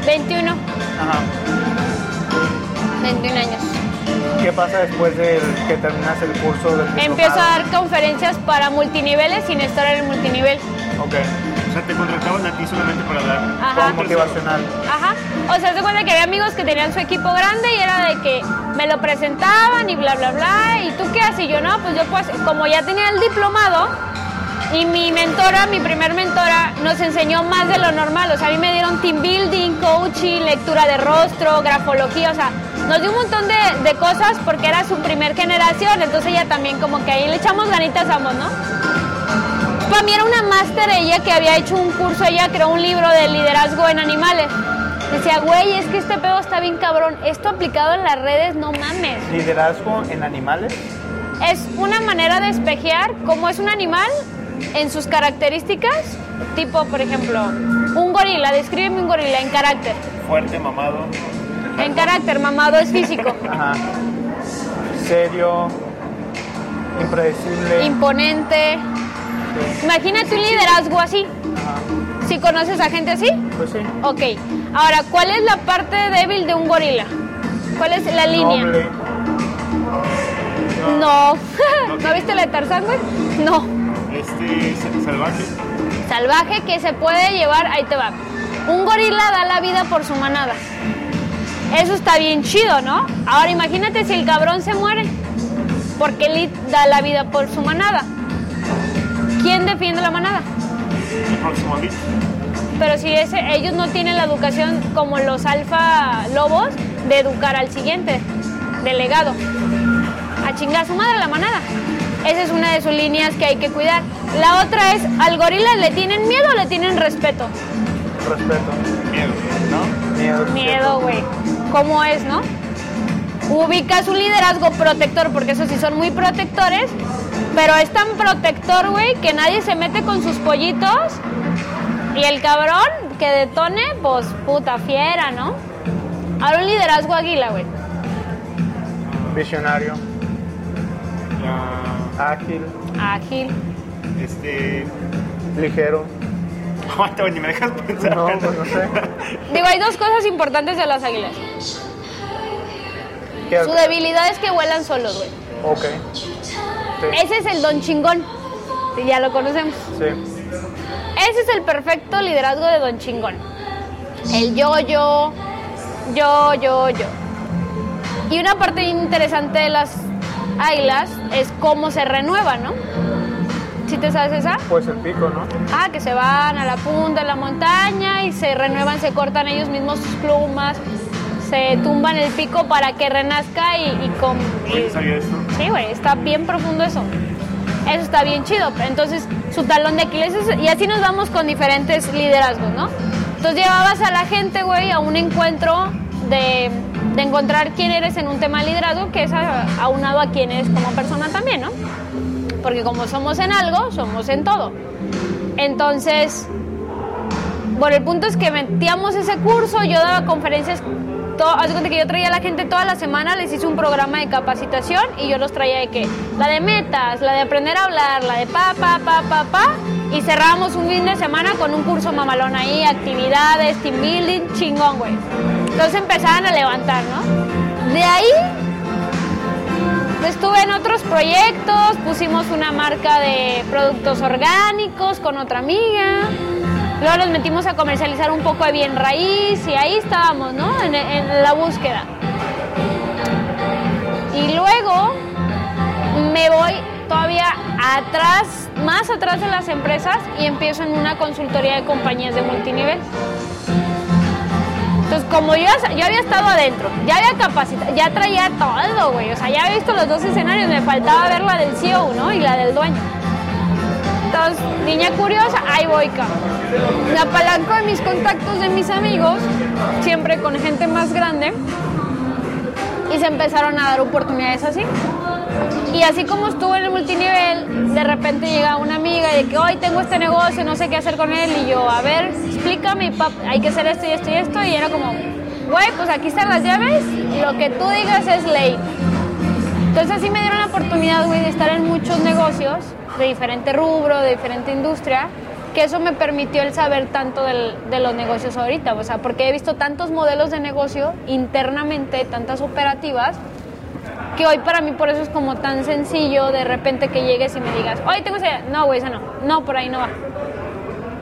21, Ajá. 21 años. ¿Qué pasa después de que terminas el curso del? Empiezo a dar conferencias para multiniveles sin estar en el multinivel. Ok. O sea, te contrataban a ti solamente para dar. Ajá. Motivacional. Ajá. O sea, se cuenta que había amigos que tenían su equipo grande y era de que me lo presentaban y bla, bla, bla. ¿Y tú qué haces? Y yo, no, pues yo pues, como ya tenía el diplomado y mi mentora, mi primer mentora, nos enseñó más de lo normal. O sea, a mí me dieron team building, coaching, lectura de rostro, grafología, o sea, nos dio un montón de, cosas porque era su primer generación. Entonces ella también como que ahí le echamos ganitas ambos, ¿no? Para mí era una máster ella que había hecho un curso, ella creó un libro de liderazgo en animales. Decía, güey, es que este pedo está bien cabrón. Esto aplicado en las redes, no mames. Liderazgo en animales. Es una manera de espejear cómo es un animal en sus características. Tipo, por ejemplo, un gorila. Descríbeme un gorila en carácter. Fuerte, mamado. En carácter, mamado es físico. Ajá. Serio. Impredecible. Imponente. Imagínate un liderazgo así. Ajá. Si conoces a gente así. Pues sí. Ok. Ahora, ¿cuál es la parte débil de un gorila? ¿Cuál es la línea? Noble. No. ¿No viste la de Tarzán, güey? No. Este, sa- salvaje. Salvaje que se puede llevar, ahí te va. Un gorila da la vida por su manada. Eso está bien chido, ¿no? Ahora imagínate si el cabrón se muere. Porque él da la vida por su manada. ¿quién defiende la manada? El próximo líder. Pero si ese, ellos no tienen la educación como los alfa lobos de educar al siguiente delegado. A chingar a su madre la manada. Esa es una de sus líneas que hay que cuidar. La otra es, ¿al gorila le tienen miedo o le tienen respeto? Respeto. Miedo, ¿no? Miedo. Miedo, güey. ¿Cómo es, no? Ubicas un liderazgo protector, porque esos sí son muy protectores, pero es tan protector, güey, que nadie se mete con sus pollitos y el cabrón que detone, pues puta fiera, ¿no? Ahora un liderazgo águila, güey. Visionario. Ah, Ágil. Ágil. este. Ligero. Aguanta, güey, ni me dejas pensar. No, pues no sé. Digo, hay dos cosas importantes de las águilas. ¿Qué Su debilidad es que vuelan solos, güey. Ok. Sí. Ese es el don chingón. Ya lo conocemos. Sí. Ese es el perfecto liderazgo de Don Chingón. El yo-yo, yo, yo, yo. Y una parte interesante de las águilas es cómo se renueva, ¿no? ¿Sí te sabes esa? Pues el pico, ¿no? Ah, que se van a la punta de la montaña y se renuevan, se cortan ellos mismos sus plumas, se tumban el pico para que renazca y, y con... Y- ¿sabía esto? Sí, güey, está bien profundo eso. Eso está bien chido. Entonces, su talón de Aquiles es- y así nos vamos con diferentes liderazgos, ¿no? Entonces llevabas a la gente, güey, a un encuentro de, de encontrar quién eres en un tema de liderazgo, que es a- aunado a quién eres como persona también, ¿no? Porque como somos en algo, somos en todo. Entonces, bueno, el punto es que metíamos ese curso, yo daba conferencias, todo, cuenta que yo traía a la gente toda la semana, les hice un programa de capacitación y yo los traía de que, la de metas, la de aprender a hablar, la de pa, pa, pa, pa, pa, y cerrábamos un fin de semana con un curso mamalón ahí, actividades, team building, chingón, güey. Entonces empezaban a levantar, ¿no? De ahí Estuve en otros proyectos, pusimos una marca de productos orgánicos con otra amiga. Luego nos metimos a comercializar un poco de bien raíz y ahí estábamos, ¿no? En, en la búsqueda. Y luego me voy todavía atrás, más atrás de las empresas y empiezo en una consultoría de compañías de multinivel. Entonces, como yo, yo había estado adentro, ya había capacitado, ya traía todo, güey. O sea, ya había visto los dos escenarios, me faltaba ver la del CEO, ¿no? Y la del dueño. Niña curiosa, ahí voy, cabrón. Me de mis contactos de mis amigos, siempre con gente más grande, y se empezaron a dar oportunidades así. Y así como estuve en el multinivel, de repente llega una amiga y de que hoy tengo este negocio, no sé qué hacer con él. Y yo, a ver, explícame, pap, hay que hacer esto y esto y esto. Y era como, güey, pues aquí están las llaves, lo que tú digas es ley. Entonces así me dieron la oportunidad, güey, de estar en muchos negocios de diferente rubro, de diferente industria, que eso me permitió el saber tanto del- de los negocios ahorita, o sea, porque he visto tantos modelos de negocio internamente, tantas operativas, que hoy para mí por eso es como tan sencillo de repente que llegues y me digas, hoy tengo esa idea". no, güey, esa no, no, por ahí no va.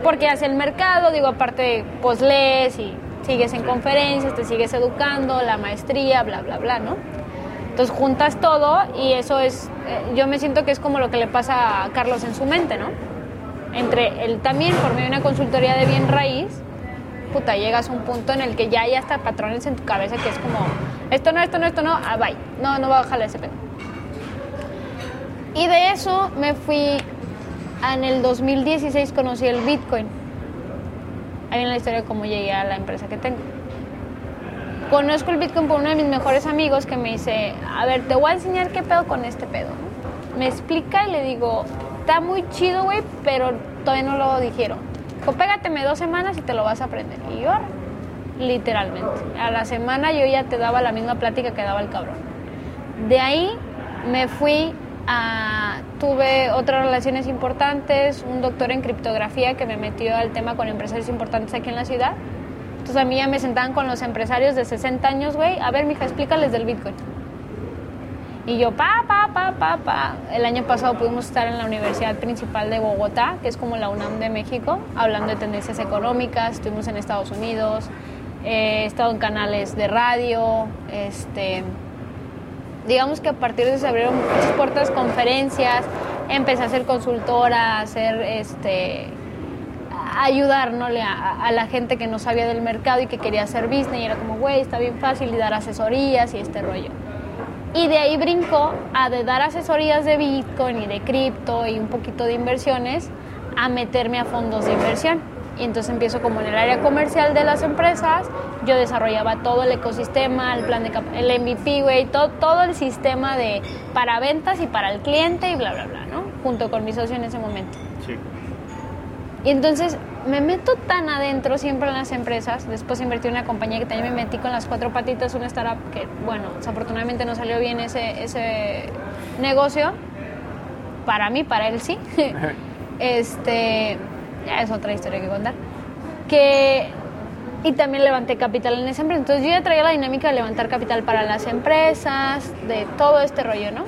Porque hace el mercado, digo, aparte, pues lees y sigues en conferencias, te sigues educando, la maestría, bla, bla, bla, ¿no? Entonces juntas todo y eso es, eh, yo me siento que es como lo que le pasa a Carlos en su mente, ¿no? Entre él también, por medio de una consultoría de bien raíz, puta, llegas a un punto en el que ya hay hasta patrones en tu cabeza que es como, esto no, esto no, esto no, ah, bye, no, no va a bajar ese pedo. Y de eso me fui, en el 2016 conocí el Bitcoin. Ahí viene la historia de cómo llegué a la empresa que tengo. Conozco el Bitcoin por uno de mis mejores amigos que me dice, a ver, te voy a enseñar qué pedo con este pedo. Me explica y le digo, está muy chido, güey, pero todavía no lo dijeron. Dijo, pégateme dos semanas y te lo vas a aprender. Y yo, literalmente. A la semana yo ya te daba la misma plática que daba el cabrón. De ahí me fui a... Tuve otras relaciones importantes, un doctor en criptografía que me metió al tema con empresarios importantes aquí en la ciudad. Entonces a mí ya me sentaban con los empresarios de 60 años, güey, a ver, mija, explícales del Bitcoin. Y yo, pa, pa, pa, pa, pa. El año pasado pudimos estar en la Universidad Principal de Bogotá, que es como la UNAM de México, hablando de tendencias económicas. Estuvimos en Estados Unidos, eh, he estado en canales de radio, este, digamos que a partir de eso se abrieron muchas puertas, conferencias, empecé a ser consultora, a hacer este ayudar ¿no? A, a la gente que no sabía del mercado y que quería hacer business y era como, güey, está bien fácil y dar asesorías y este rollo. Y de ahí brincó a de dar asesorías de Bitcoin y de cripto y un poquito de inversiones a meterme a fondos de inversión. Y entonces empiezo como en el área comercial de las empresas, yo desarrollaba todo el ecosistema, el plan de el MVP, güey, todo, todo el sistema de para ventas y para el cliente y bla, bla, bla, ¿no? Junto con mi socio en ese momento. Sí. Y entonces me meto tan adentro siempre en las empresas. Después invertí en una compañía que también me metí con las cuatro patitas, una startup que, bueno, desafortunadamente no salió bien ese, ese negocio. Para mí, para él sí. este, ya es otra historia que contar. Que, y también levanté capital en esa empresa. Entonces yo ya traía la dinámica de levantar capital para las empresas, de todo este rollo, ¿no?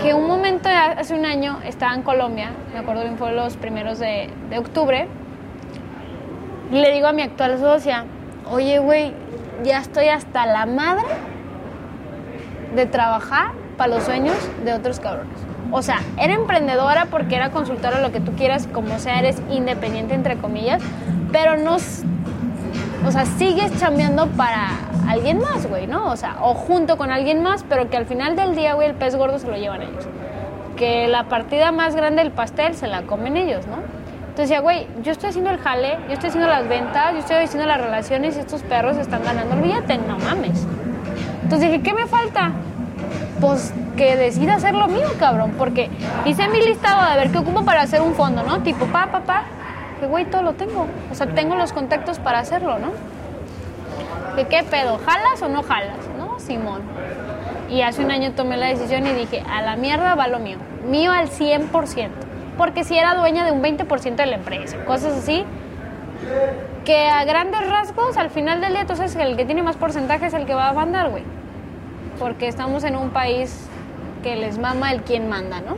Que un momento, hace un año, estaba en Colombia, me acuerdo bien, fue los primeros de, de octubre, le digo a mi actual socia, oye, güey, ya estoy hasta la madre de trabajar para los sueños de otros cabrones. O sea, era emprendedora porque era consultora, lo que tú quieras, como sea, eres independiente, entre comillas, pero no, o sea, sigues chambeando para alguien más, güey, ¿no? O sea, o junto con alguien más, pero que al final del día, güey, el pez gordo se lo llevan ellos. Que la partida más grande del pastel se la comen ellos, ¿no? Entonces decía, güey, yo estoy haciendo el jale, yo estoy haciendo las ventas, yo estoy haciendo las relaciones y estos perros están ganando, olvídate, no mames. Entonces dije, ¿qué me falta? Pues que decida hacer lo mío, cabrón, porque hice mi listado de ver qué ocupo para hacer un fondo, ¿no? Tipo, pa, pa, pa, güey, todo lo tengo. O sea, tengo los contactos para hacerlo, ¿no? que qué pedo, ¿jalas o no jalas? ¿No, Simón? Y hace un año tomé la decisión y dije, a la mierda va lo mío, mío al 100%, porque si era dueña de un 20% de la empresa, cosas así, que a grandes rasgos, al final del día, que el que tiene más porcentaje es el que va a mandar, güey, porque estamos en un país que les mama el quien manda, ¿no?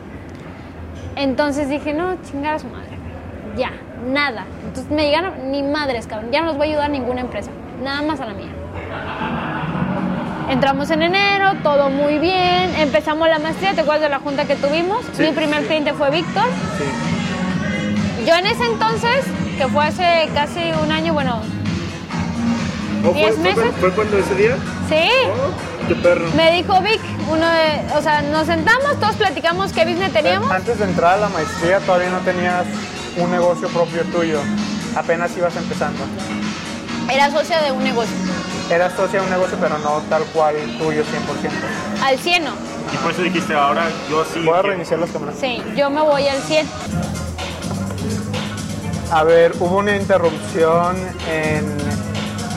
Entonces dije, no, chingar a su madre, ya, nada. Entonces me llegaron, ni madres, cabrón, ya no los voy a ayudar a ninguna empresa, nada más a la mía. Entramos en enero, todo muy bien, empezamos la maestría, ¿te acuerdas de la junta que tuvimos? Sí. Mi primer cliente fue Víctor. Sí. Yo en ese entonces, que fue hace casi un año, bueno, ¿O fue, ¿Diez fue, meses? ¿Fue cuando ese día? sí, Oh, qué perro. me dijo Vic, uno de, o sea, nos sentamos, todos platicamos qué business teníamos. Antes de entrar a la maestría todavía no tenías un negocio propio tuyo. Apenas ibas empezando. Era socia de un negocio, Eras socia de un negocio, pero no tal cual tuyo 100%. al 100, ¿no? Y por eso dijiste, ahora yo sí. Voy a reiniciar las cámaras. Sí, yo me voy al 100. A ver, hubo una interrupción en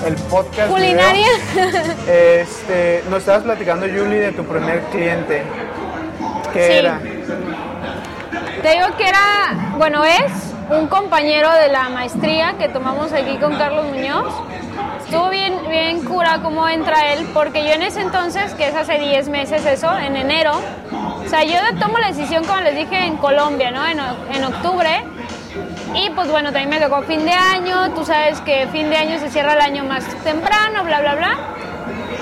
el podcast. Culinaria. video. Este, nos estabas platicando, Julie, de tu primer cliente. ¿Qué Sí. era? Te digo que era, bueno, es un compañero de la maestría que tomamos aquí con Carlos Muñoz. Estuvo bien, bien cura cómo entra él, porque yo en ese entonces, que es hace 10 meses eso, en enero, o sea, yo tomo la decisión, como les dije, en Colombia, ¿no? En, en octubre. Y pues bueno, también me tocó fin de año, tú sabes que fin de año se cierra el año más temprano, bla, bla, bla.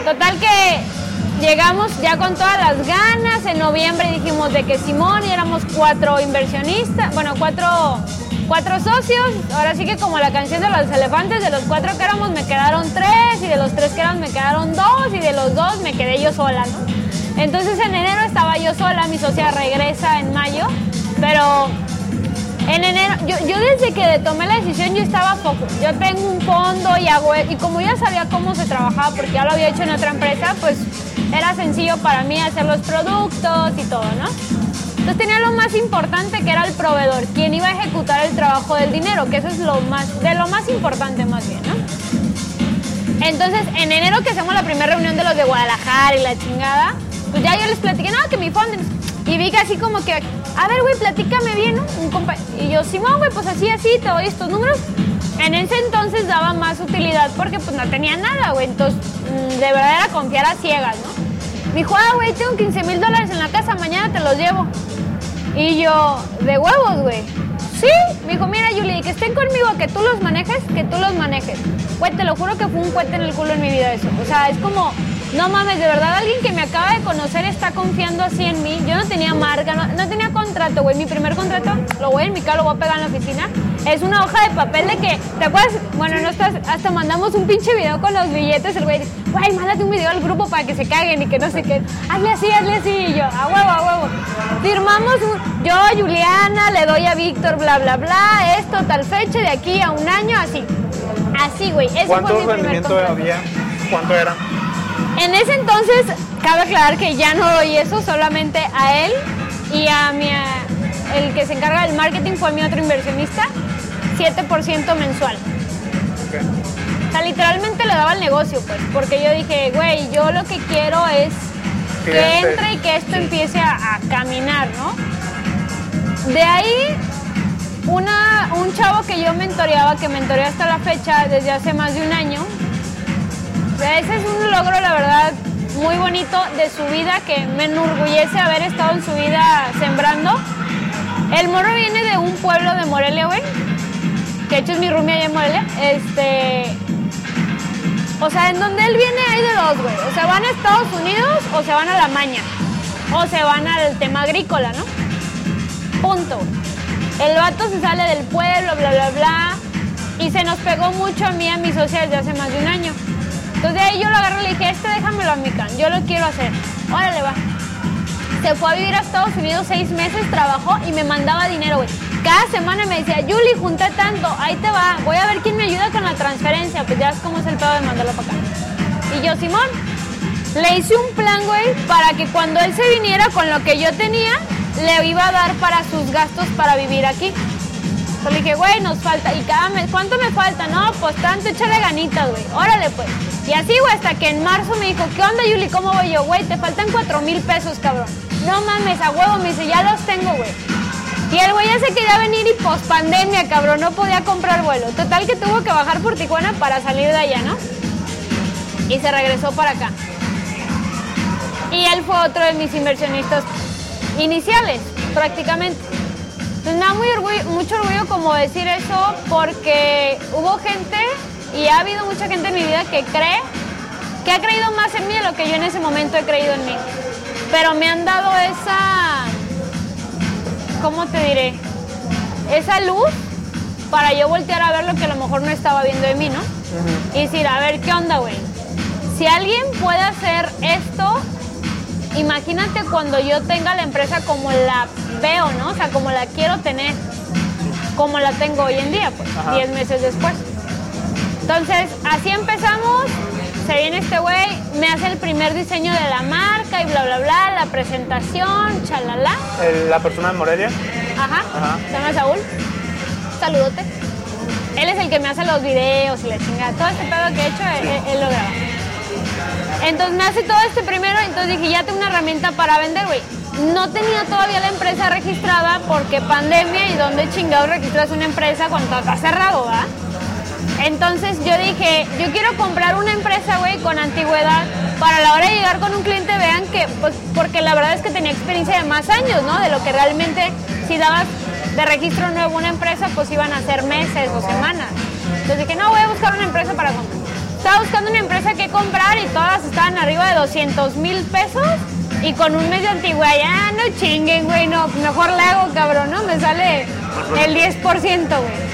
Total que llegamos ya con todas las ganas. En noviembre dijimos de que Simón y éramos cuatro inversionistas, bueno, cuatro, cuatro socios. Ahora sí que como la canción de los elefantes, de los cuatro que éramos me quedaron tres y de los tres que eran me quedaron dos y de los dos me quedé yo sola, ¿no? Entonces en enero estaba yo sola, mi socia regresa en mayo, pero en enero, yo, yo desde que tomé la decisión yo estaba foco. Yo tengo un fondo y hago, y como ya sabía cómo se trabajaba porque ya lo había hecho en otra empresa, pues era sencillo para mí hacer los productos y todo, ¿no? Entonces tenía lo más importante que era el proveedor, quien iba a ejecutar el trabajo del dinero, que eso es lo más, de lo más importante más bien, ¿no? Entonces, en enero que hacemos la primera reunión de los de Guadalajara y la chingada, pues ya yo les platiqué, no, que mi fondo. Y vi que así como que, a ver, güey, platícame bien, ¿no? Un compa- y yo, Simón, güey, pues así, así, te doy estos números. En ese entonces daba más utilidad porque pues no tenía nada, güey. Entonces, mm, de verdad era confiar a ciegas, ¿no? Me dijo, ah, güey, tengo 15 mil dólares en la casa, mañana te los llevo. Y yo, de huevos, güey. Sí, me dijo, mira, Julie, que estén conmigo, que tú los manejes, que tú los manejes. Güey, te lo juro que fue un cuete en el culo en mi vida eso. O sea, es como, no mames, de verdad alguien que me acaba de conocer está confiando así en mí. Yo no tenía marca, no, no tenía contrato, güey. Mi primer contrato, lo voy en mi cara, lo voy a pegar en la oficina. Es una hoja de papel de que, ¿te acuerdas? Bueno, no estás, hasta mandamos un pinche video con los billetes. El güey, güey, mándate un video al grupo para que se caguen y que no sé qué. Hazle así, hazle así. Y yo, a huevo, a huevo. Firmamos, un- yo, Juliana, le doy a Víctor, bla, bla, bla, esto, tal fecha, de aquí a un año, así. Así, güey. Ese fue ¿Cuánto mi primer rendimiento había? ¿Cuánto era? En ese entonces, cabe aclarar que ya no doy eso, solamente a él y a mi, a- el que se encarga del marketing fue mi otro inversionista, 7% mensual. O sea, literalmente le daba el negocio, pues, porque yo dije, güey, yo lo que quiero es que Cliente. entre y que esto empiece a, a caminar, ¿no? De ahí, una, un chavo que yo mentoreaba, que mentoreé hasta la fecha, desde hace más de un año, ese es un logro, la verdad, muy bonito de su vida, que me enorgullece haber estado en su vida sembrando. El morro viene de un pueblo de Morelia, güey, que de hecho es mi roomie allá en Morelia. Este, o sea, en donde él viene hay de dos, güey. O se van a Estados Unidos o se van a la maña. O se van al tema agrícola, ¿no? Punto. El vato se sale del pueblo, bla, bla, bla. Y se nos pegó mucho a mí a mi socia desde hace más de un año. Entonces ahí yo lo agarré y le dije, este déjamelo a mi can, yo lo quiero hacer. Órale, va. Se fue a vivir a Estados Unidos seis meses, trabajó y me mandaba dinero, güey. Cada semana me decía, Yuli, junté tanto, ahí te va, voy a ver quién me ayuda con la transferencia. Pues ya es como es el pedo de mandarlo para acá. Y yo, Simón, le hice un plan, güey, para que cuando él se viniera con lo que yo tenía, le iba a dar para sus gastos para vivir aquí. Entonces le dije, güey, nos falta. Y cada mes, ¿cuánto me falta? No, pues tanto, échale ganitas, güey. Órale, pues. Y así, güey, hasta que en marzo me dijo, ¿qué onda, Yuli? ¿Cómo voy yo? Güey, te faltan cuatro mil pesos, cabrón. No mames, a huevo, me dice, ya los tengo, güey. Y el güey ya se quería venir y post pandemia, cabrón, no podía comprar vuelo. Total que tuvo que bajar por Tijuana para salir de allá, ¿no? Y se regresó para acá. Y él fue otro de mis inversionistas iniciales, prácticamente. Entonces me da muy orgullo- mucho orgullo como decir eso porque hubo gente y ha habido mucha gente en mi vida que cree, que ha creído más en mí de lo que yo en ese momento he creído en mí. Pero me han dado esa, ¿cómo te diré? Esa luz para yo voltear a ver lo que a lo mejor no estaba viendo de mí, ¿no? Y decir, a ver, ¿qué onda, güey? Si alguien puede hacer esto, imagínate cuando yo tenga la empresa como la veo, ¿no? O sea, como la quiero tener, como la tengo hoy en día, pues, Ajá. 10 meses después. Entonces, así empezamos. Se viene este güey, me hace el primer diseño de la marca y bla, bla, bla, la presentación, chalala. La persona de Morelia. Ajá. Ajá. Se llama Saúl. Saludote. Él es el que me hace los videos y la chingada. Todo este pedo que he hecho, él lo graba. Entonces me hace todo este primero, entonces dije, ya tengo una herramienta para vender, güey. No tenía todavía la empresa registrada porque pandemia y dónde chingados registras una empresa cuando está cerrado, ¿verdad? Entonces yo dije, yo quiero comprar una empresa, güey, con antigüedad para a la hora de llegar con un cliente vean que, pues, porque la verdad es que tenía experiencia de más años, ¿no? De lo que realmente, si dabas de registro nuevo una empresa, pues iban a ser meses o semanas. Entonces dije, no, voy a buscar una empresa para comprar. Estaba buscando una empresa que comprar y todas estaban arriba de 200 mil pesos y con un mes de antigüedad. Ya, no chinguen, güey, no, mejor le hago, cabrón, ¿no? Me sale el 10%, güey.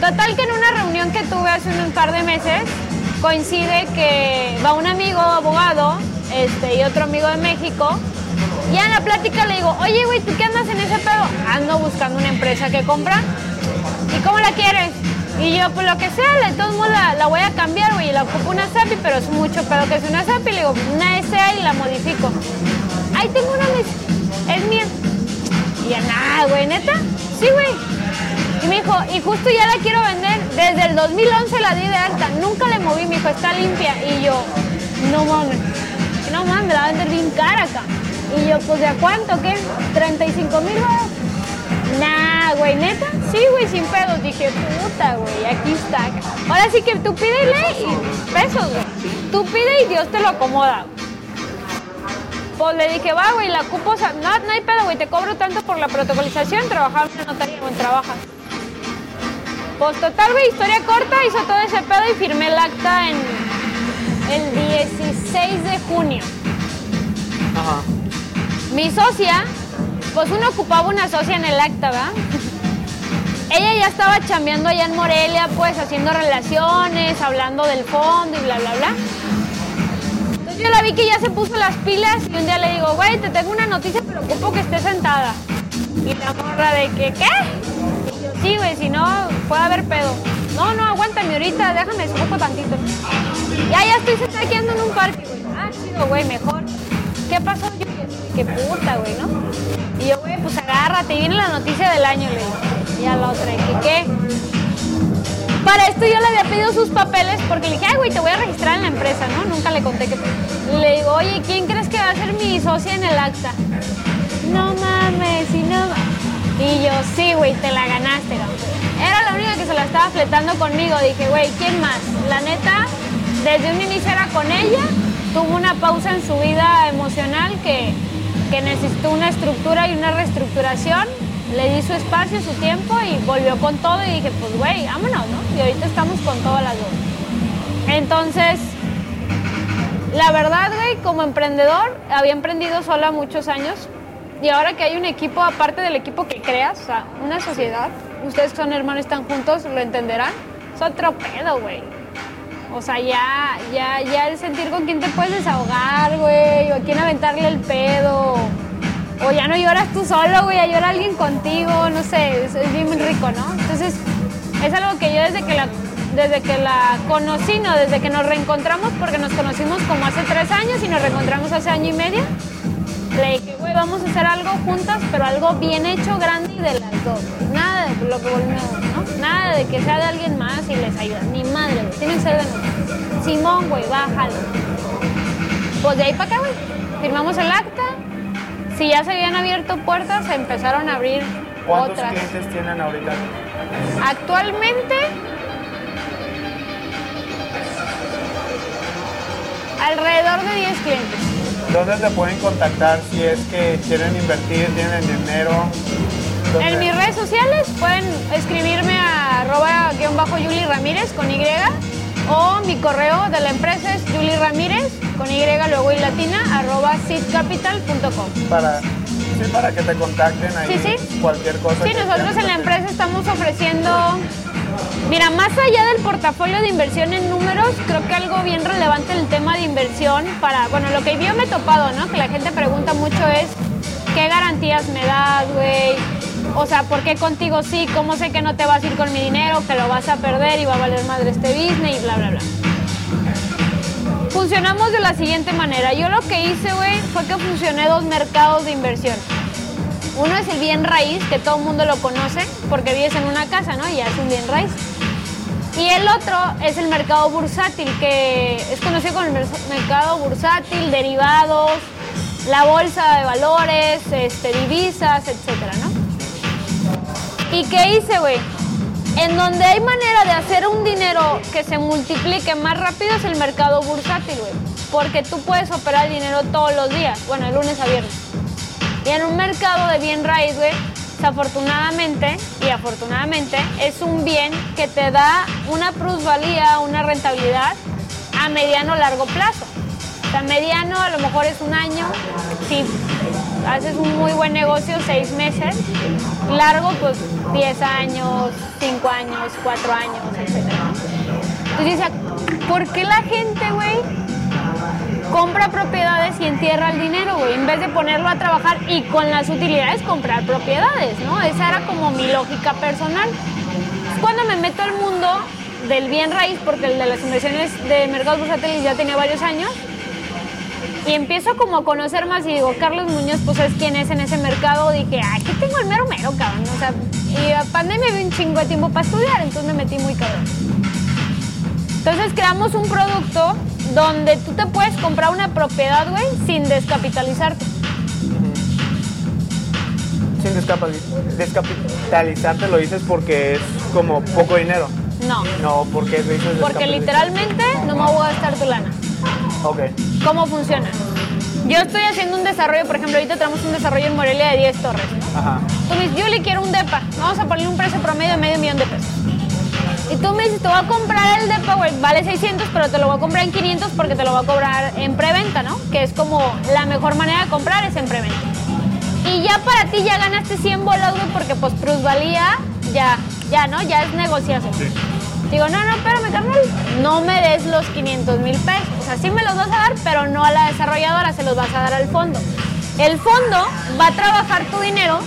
Total que en una reunión que tuve hace un par de meses, coincide que va un amigo abogado este, y otro amigo de México. Y en la plática le digo, oye, güey, ¿tú qué andas en ese pedo? Ando buscando una empresa que comprar. ¿Y cómo la quieres? Y yo, pues lo que sea, de todos modos la, la voy a cambiar, güey, la ocupo una SAPI, pero es mucho pedo que es una SAPI. Le digo, una SA y la modifico. Ahí tengo una, dice, es mía. Y ya, nada, güey, ¿neta? Sí, güey. Y me dijo, y justo ya la quiero vender. Desde el 2011 la di de alta. Nunca le moví, me dijo, está limpia. Y yo, no mames. No mames, la va a vender bien cara acá. Y yo, pues, ¿de a cuánto? ¿Qué? ¿35 mil? Nah, güey, ¿neta? Sí, güey, sin pedos. Dije, puta, güey, aquí está. Ahora sí que tú pídele y pesos, güey. Tú pide y Dios te lo acomoda. Pues le dije, va, güey, la cupo, o sea, no, no hay pedo, güey, te cobro tanto por la protocolización, trabajar en una notaría, güey, trabaja. Pues total, güey, historia corta, hizo todo ese pedo y firmé el acta en el 16 de junio. Ajá. Mi socia, pues uno ocupaba una socia en el acta, ¿verdad? Ella ya estaba chambeando allá en Morelia, pues haciendo relaciones, hablando del fondo y bla, bla, bla. Entonces yo la vi que ya se puso las pilas y un día le digo, güey, te tengo una noticia, pero ocupo que estés sentada. Y la morra de que, ¿qué? Y yo, sí, güey, si no, puede haber pedo. No, no, aguántame ahorita, déjame poco tantito. Ya, ya estoy sentada aquí ando en un parque, güey. Ah, chido, güey, mejor. ¿Qué pasó? Yo, qué puta, güey, ¿no? Y yo, güey, pues agárrate, y viene la noticia del año, le. Y a la otra, ¿y que qué? Para esto yo le había pedido sus papeles porque le dije, ay, güey, te voy a registrar en la empresa, ¿no? Nunca le conté que... Le digo, oye, ¿quién crees que va a ser mi socia en el acta? No mames, y no ma-". Y yo, sí, güey, te la ganaste. Era la única que se la estaba fletando conmigo. Dije, güey, ¿quién más? La neta, desde un inicio era con ella. Tuvo una pausa en su vida emocional que, que necesitó una estructura y una reestructuración. Le di su espacio, su tiempo y volvió con todo y dije, pues güey, vámonos, ¿no? Y ahorita estamos con todas las dos. Entonces, la verdad, güey, como emprendedor, había emprendido sola muchos años y ahora que hay un equipo, aparte del equipo que creas, o sea, una sociedad, ustedes son hermanos, están juntos, lo entenderán, es otro güey. O sea, ya, ya, ya el sentir con quién te puedes desahogar, güey, o a quién aventarle el pedo, o ya no lloras tú solo, güey, ya llora alguien contigo, no sé, es, es bien rico, ¿no? Entonces, es algo que yo desde que la desde que la conocí, no, desde que nos reencontramos, porque nos conocimos como hace tres años y nos reencontramos hace año y medio. Le dije, güey, vamos a hacer algo juntas, pero algo bien hecho, grande y de las dos. Nada de lo que volvemos, ¿no? Nada de que sea de alguien más y les ayuda. Ni madre, güey. Tiene que ser de nosotros. Simón, güey, bájalo. Pues de ahí para acá, güey. Firmamos el acta. Si ya se habían abierto puertas, se empezaron a abrir ¿Cuántos otras. clientes tienen ahorita? Actualmente, alrededor de 10 clientes. ¿Dónde te pueden contactar si es que quieren invertir, tienen dinero? ¿Dónde? En mis redes sociales pueden escribirme a arroba guion bajo Yuli Ramírez con Y o mi correo de la empresa es Yuli Ramírez con Y luego y latina arroba seedcapital.com. Para, sí, para que te contacten ahí. Sí, sí. Cualquier cosa. Sí, nosotros en la empresa estamos ofreciendo, mira, más allá del portafolio de inversión en números, creo que algo bien relevante en el tema de inversión para, bueno, lo que yo me he topado, ¿no? Que la gente pregunta mucho es, ¿qué garantías me das, güey? O sea, ¿por qué contigo sí? ¿Cómo sé que no te vas a ir con mi dinero, que lo vas a perder y va a valer madre este business y bla, bla, bla? Funcionamos de la siguiente manera. Yo lo que hice, güey, fue que funcioné dos mercados de inversión. Uno es el bien raíz, que todo el mundo lo conoce, porque vives en una casa, ¿no? Y ya es un bien raíz. Y el otro es el mercado bursátil, que es conocido como el mer- mercado bursátil, derivados, la bolsa de valores, este, divisas, etcétera, ¿no? ¿Y qué hice, güey? En donde hay manera de hacer un dinero que se multiplique más rápido es el mercado bursátil, güey. Porque tú puedes operar el dinero todos los días, bueno, de lunes a viernes. Y en un mercado de bien raíz, güey, desafortunadamente y afortunadamente es un bien que te da una plusvalía, una rentabilidad a mediano largo plazo. O sea, mediano a lo mejor es un año, si haces un muy buen negocio, seis meses. Largo, pues 10 años, 5 años, 4 años, etc. Entonces ¿por qué la gente, güey, compra propiedades y entierra el dinero, güey? En vez de ponerlo a trabajar y con las utilidades comprar propiedades, ¿no? Esa era como mi lógica personal. Cuando me meto al mundo del bien raíz, porque el de las inversiones de mercados bursátiles ya tenía varios años, y empiezo como a conocer más y digo, Carlos Muñoz, pues es quién es en ese mercado. Dije, aquí tengo el mero mero, cabrón. O sea, y a pandemia había un chingo de tiempo para estudiar, entonces me metí muy cabrón. Entonces creamos un producto donde tú te puedes comprar una propiedad, güey, sin descapitalizarte. Sin descapitalizarte lo dices porque es como poco dinero. No, No, porque dices porque literalmente no me voy a gastar tu lana. Ok. ¿Cómo funciona? Yo estoy haciendo un desarrollo, por ejemplo, ahorita tenemos un desarrollo en Morelia de 10 torres. ¿no? Ajá. Tú me dices, Yuli, quiero un DEPA. Vamos a ponerle un precio promedio de medio millón de pesos. Y tú me dices, te voy a comprar el depa, güey, vale 600, pero te lo voy a comprar en 500 porque te lo voy a cobrar en preventa, ¿no? Que es como la mejor manera de comprar es en preventa. Y ya para ti ya ganaste 100 bolas, güey, porque pues plusvalía ya, ya, ¿no? Ya es negociación. Digo, no, no, espérame, carnal, no me des los 500 mil pesos. O sea, sí me los vas a dar, pero no a la desarrolladora, se los vas a dar al fondo. El fondo va a trabajar tu dinero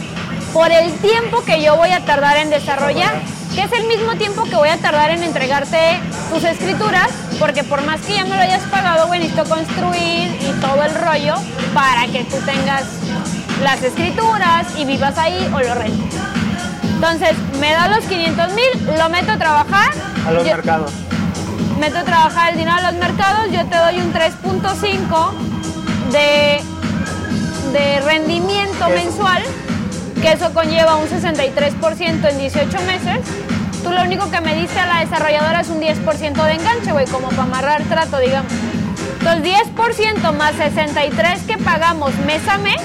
por el tiempo que yo voy a tardar en desarrollar, que es el mismo tiempo que voy a tardar en entregarte tus escrituras, porque por más que ya me lo hayas pagado, güey, necesito construir y todo el rollo para que tú tengas las escrituras y vivas ahí o lo rentes. Entonces, me da los 500 mil, lo meto a trabajar. A los yo- mercados. meto a trabajar el dinero a los mercados, yo te doy un 3.5 de, de rendimiento mensual, que eso conlleva un 63% en 18 meses. Tú lo único que me diste a la desarrolladora es un 10% de enganche, güey, como para amarrar trato, digamos. Entonces, 10% más 63 que pagamos mes a mes,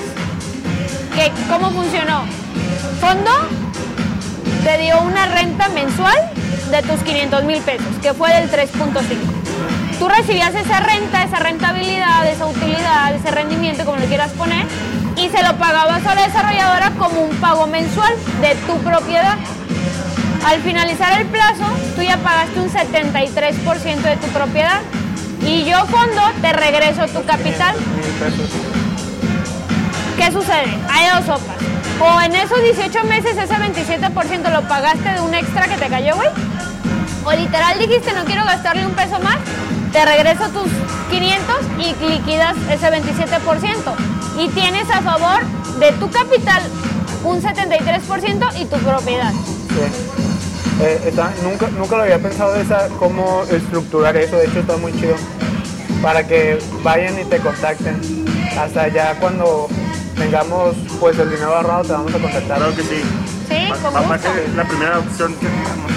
que, ¿cómo funcionó? Fondo te dio una renta mensual de tus 500 mil pesos, que fue del 3.5. Tú recibías esa renta, esa rentabilidad, esa utilidad, ese rendimiento, como le quieras poner, y se lo pagabas a la desarrolladora como un pago mensual de tu propiedad. Al finalizar el plazo, tú ya pagaste un 73% de tu propiedad y yo fondo te regreso tu capital. ¿Qué sucede? Hay dos sopas. O en esos 18 meses ese 27% lo pagaste de un extra que te cayó, güey. O literal dijiste no quiero gastarle un peso más, te regreso tus 500 y liquidas ese 27%. Y tienes a favor de tu capital un 73% y tu propiedad. Sí. Eh, está- nunca, nunca lo había pensado de esa, cómo estructurar eso, de hecho está muy chido. Para que vayan y te contacten. Hasta ya cuando tengamos pues el dinero ahorrado te vamos a contactar. Claro que sí. Sí, Va- con va a gusto. ser la primera opción que tengamos.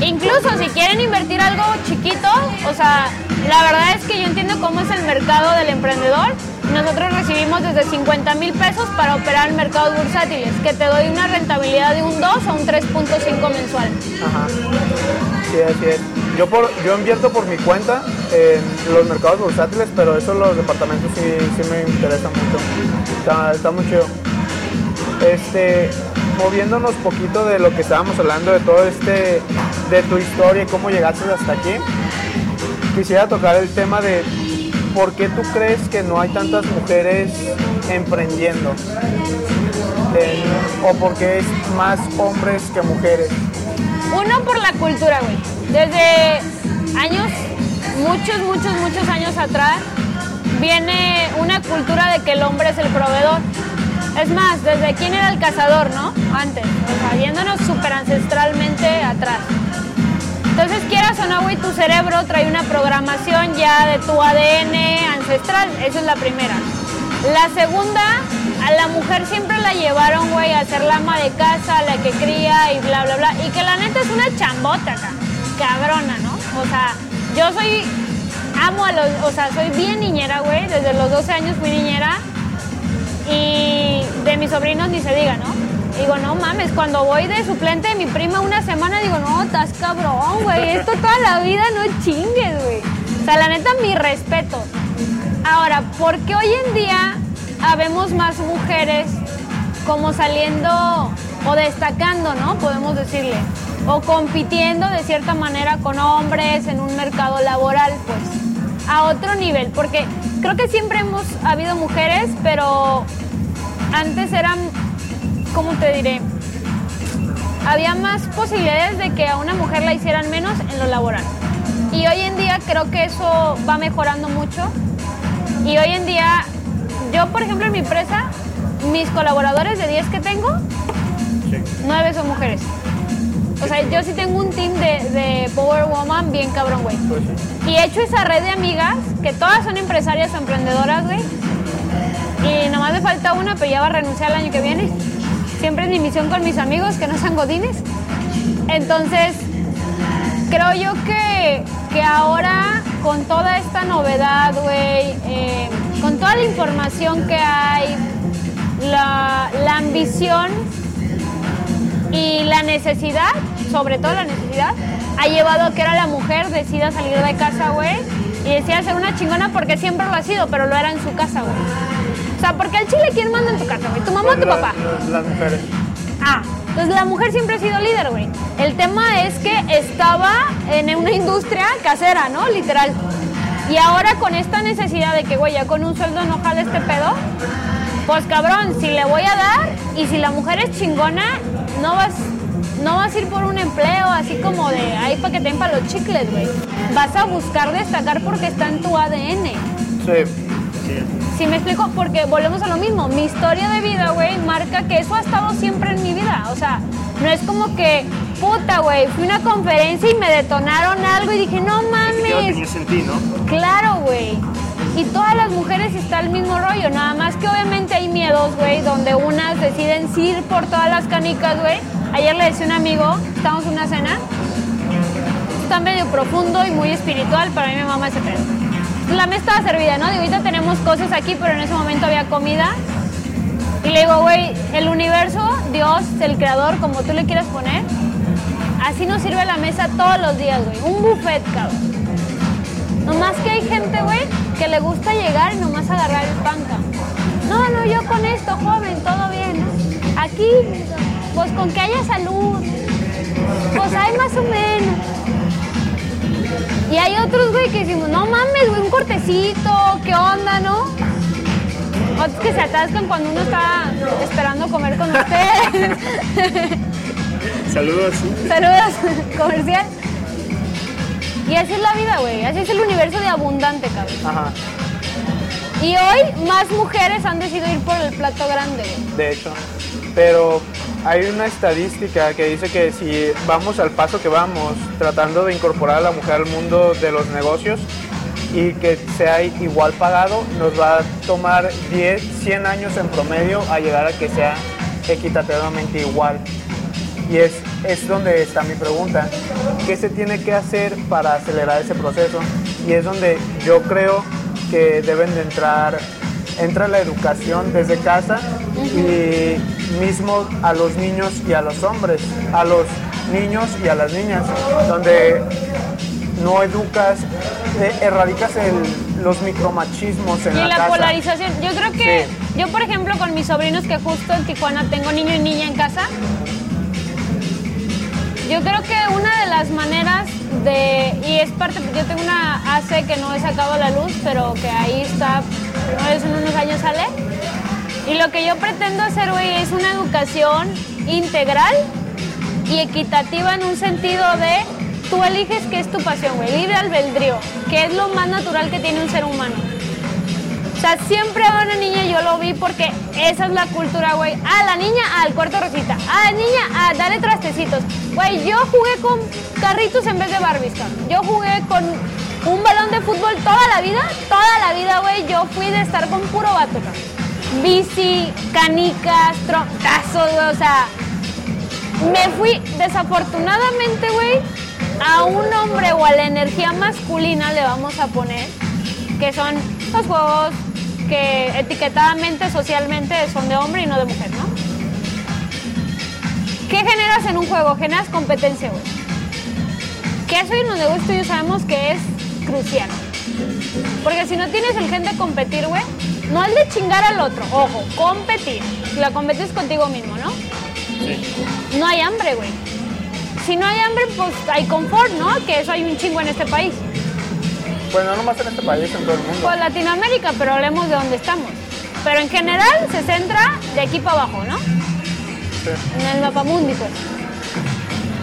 Incluso si quieren invertir algo chiquito, o sea, la verdad es que yo entiendo cómo es el mercado del emprendedor. Nosotros recibimos desde 50 mil pesos para operar mercados bursátiles, que te doy una rentabilidad de un 2 a un 3.5 mensual. Ajá. Sí, así es. Yo, por, yo invierto por mi cuenta en los mercados bursátiles, pero eso los departamentos sí, sí me interesan mucho. Está, está muy chido. Este, moviéndonos poquito de lo que estábamos hablando, de todo este, de tu historia y cómo llegaste hasta aquí, quisiera tocar el tema de por qué tú crees que no hay tantas mujeres emprendiendo. Eh, o por qué es más hombres que mujeres. Uno por la cultura, güey. Desde años, muchos, muchos, muchos años atrás, viene una cultura de que el hombre es el proveedor. Es más, desde quién era el cazador, ¿no? Antes, o sea, viéndonos súper ancestralmente atrás. Entonces, quieras o no, güey, tu cerebro trae una programación ya de tu ADN ancestral. Esa es la primera. La segunda, a la mujer siempre la llevaron, güey, a ser la ama de casa, la que cría y bla, bla, bla. Y que la neta es una chambota cabrona, ¿no? O sea, yo soy, amo a los, o sea, soy bien niñera, güey. Desde los 12 años fui niñera. Y de mis sobrinos ni se diga, ¿no? Digo, no mames, cuando voy de suplente de mi prima una semana, digo, no, estás cabrón, güey. Esto toda la vida no chingues, güey. O sea, la neta, mi respeto. Ahora, ¿por qué hoy en día habemos más mujeres como saliendo o destacando, ¿no? Podemos decirle. O compitiendo de cierta manera con hombres en un mercado laboral, pues, a otro nivel. Porque creo que siempre hemos habido mujeres, pero antes eran, ¿cómo te diré? Había más posibilidades de que a una mujer la hicieran menos en lo laboral. Y hoy en día creo que eso va mejorando mucho. Y hoy en día, yo por ejemplo en mi empresa, mis colaboradores de 10 que tengo, 9 son mujeres. O sea, yo sí tengo un team de, de Power Woman bien cabrón, güey. Pues. Y he hecho esa red de amigas, que todas son empresarias o emprendedoras, güey. Y nomás me falta una, pero ya va a renunciar el año que viene. Siempre es mi misión con mis amigos, que no sean godines. Entonces, creo yo que, que ahora, con toda esta novedad, güey, eh, con toda la información que hay, la, la ambición y la necesidad, sobre todo la necesidad, ha llevado a que era la mujer decida salir de casa, güey, y decida ser una chingona porque siempre lo ha sido, pero lo era en su casa, güey. O sea, porque al chile, ¿quién manda en tu casa, güey? ¿Tu mamá o tu Las- papá? Las, las mujeres. Ah, entonces la mujer siempre ha sido líder, güey. El tema es que estaba en una industria casera, ¿no? Literal. Y ahora con esta necesidad de que, güey, ya con un sueldo no jale este pedo, pues cabrón, si le voy a dar y si la mujer es chingona, no vas, no vas a ir por un empleo así como de ahí para que te den para los chicles, güey. Vas a buscar destacar porque está en tu ADN. Sí. Si me explico, porque volvemos a lo mismo. Mi historia de vida, güey, marca que eso ha estado siempre en mi vida. O sea, no es como que, puta, güey, fui a una conferencia y me detonaron algo y dije, no mames. tenías en ti, ¿no? Claro, güey. Y todas las mujeres está el mismo rollo, nada más que obviamente hay miedos, güey, donde unas deciden ir por todas las canicas, güey. Ayer le decía a un amigo, estábamos en una cena, está medio profundo y muy espiritual, para mí me mama ese pedo. La mesa estaba servida, ¿no? Digo, ahorita tenemos cosas aquí, pero en ese momento había comida. Y le digo, güey, el universo, Dios, el creador, como tú le quieras poner, así nos sirve la mesa todos los días, güey. Un buffet, cabrón. Nomás que hay gente, güey, que le gusta llegar y nomás agarrar el pan. No, no, yo con esto, joven, todo bien. ¿no? Aquí, pues con que haya salud. Pues hay más o menos. Y hay otros, güey, que decimos, no mames, güey, un cortecito, ¿qué onda, no? Otros que se atascan cuando uno está esperando comer con ustedes. Saludos. Saludos, comercial. Y así es la vida, güey. Así es el universo de abundante, cabrón. Ajá. Y hoy más mujeres han decidido ir por el plato grande, güey. de hecho. Pero hay una estadística que dice que si vamos al paso que vamos, tratando de incorporar a la mujer al mundo de los negocios y que sea igual pagado, nos va a tomar 10, 100 años en promedio a llegar a que sea equitativamente igual. Y es, es donde está mi pregunta. ¿Qué se tiene que hacer para acelerar ese proceso? Y es donde yo creo que deben de entrar, entra la educación desde casa y mismo a los niños y a los hombres, a los niños y a las niñas, donde no educas, eh, erradicas el- los micromachismos en Y la, la casa. polarización. Yo creo que, Sí. yo por ejemplo con mis sobrinos que justo en Tijuana tengo niño y niña en casa, yo creo que una de las maneras de, y es parte, yo tengo una AC que no he sacado a la luz, pero que ahí está, no es en unos años sale, y lo que yo pretendo hacer, güey, es una educación integral y equitativa en un sentido de tú eliges qué es tu pasión, güey, libre albedrío, que es lo más natural que tiene un ser humano. O sea, siempre a una niña yo lo vi porque esa es la cultura, güey. Ah, la niña al cuarto rosita. Ah, la niña a darle trastecitos. Güey, yo jugué con carritos en vez de Barbies. Yo jugué con un balón de fútbol toda la vida. Toda la vida, güey, yo fui de estar con puro vato. Bici, canicas, troncazos, güey, o sea... Me fui, desafortunadamente, güey, a un hombre o a la energía masculina le vamos a poner, que son los juegos que etiquetadamente, socialmente son de hombre y no de mujer, ¿no? ¿Qué generas en un juego? Generas competencia, güey. Que eso en los negocios tuyos sabemos que es crucial. Porque si no tienes el gen de competir, güey, no es de chingar al otro, ojo, competir. La competes contigo mismo, ¿no? No hay hambre, güey. Si no hay hambre, pues hay confort, ¿no? Que eso hay un chingo en este país. Pues no nomás en este país, en todo el mundo. Pues Latinoamérica, pero hablemos de dónde estamos. Pero en general se centra de aquí para abajo, ¿no? Sí. En el mapamundi, pues.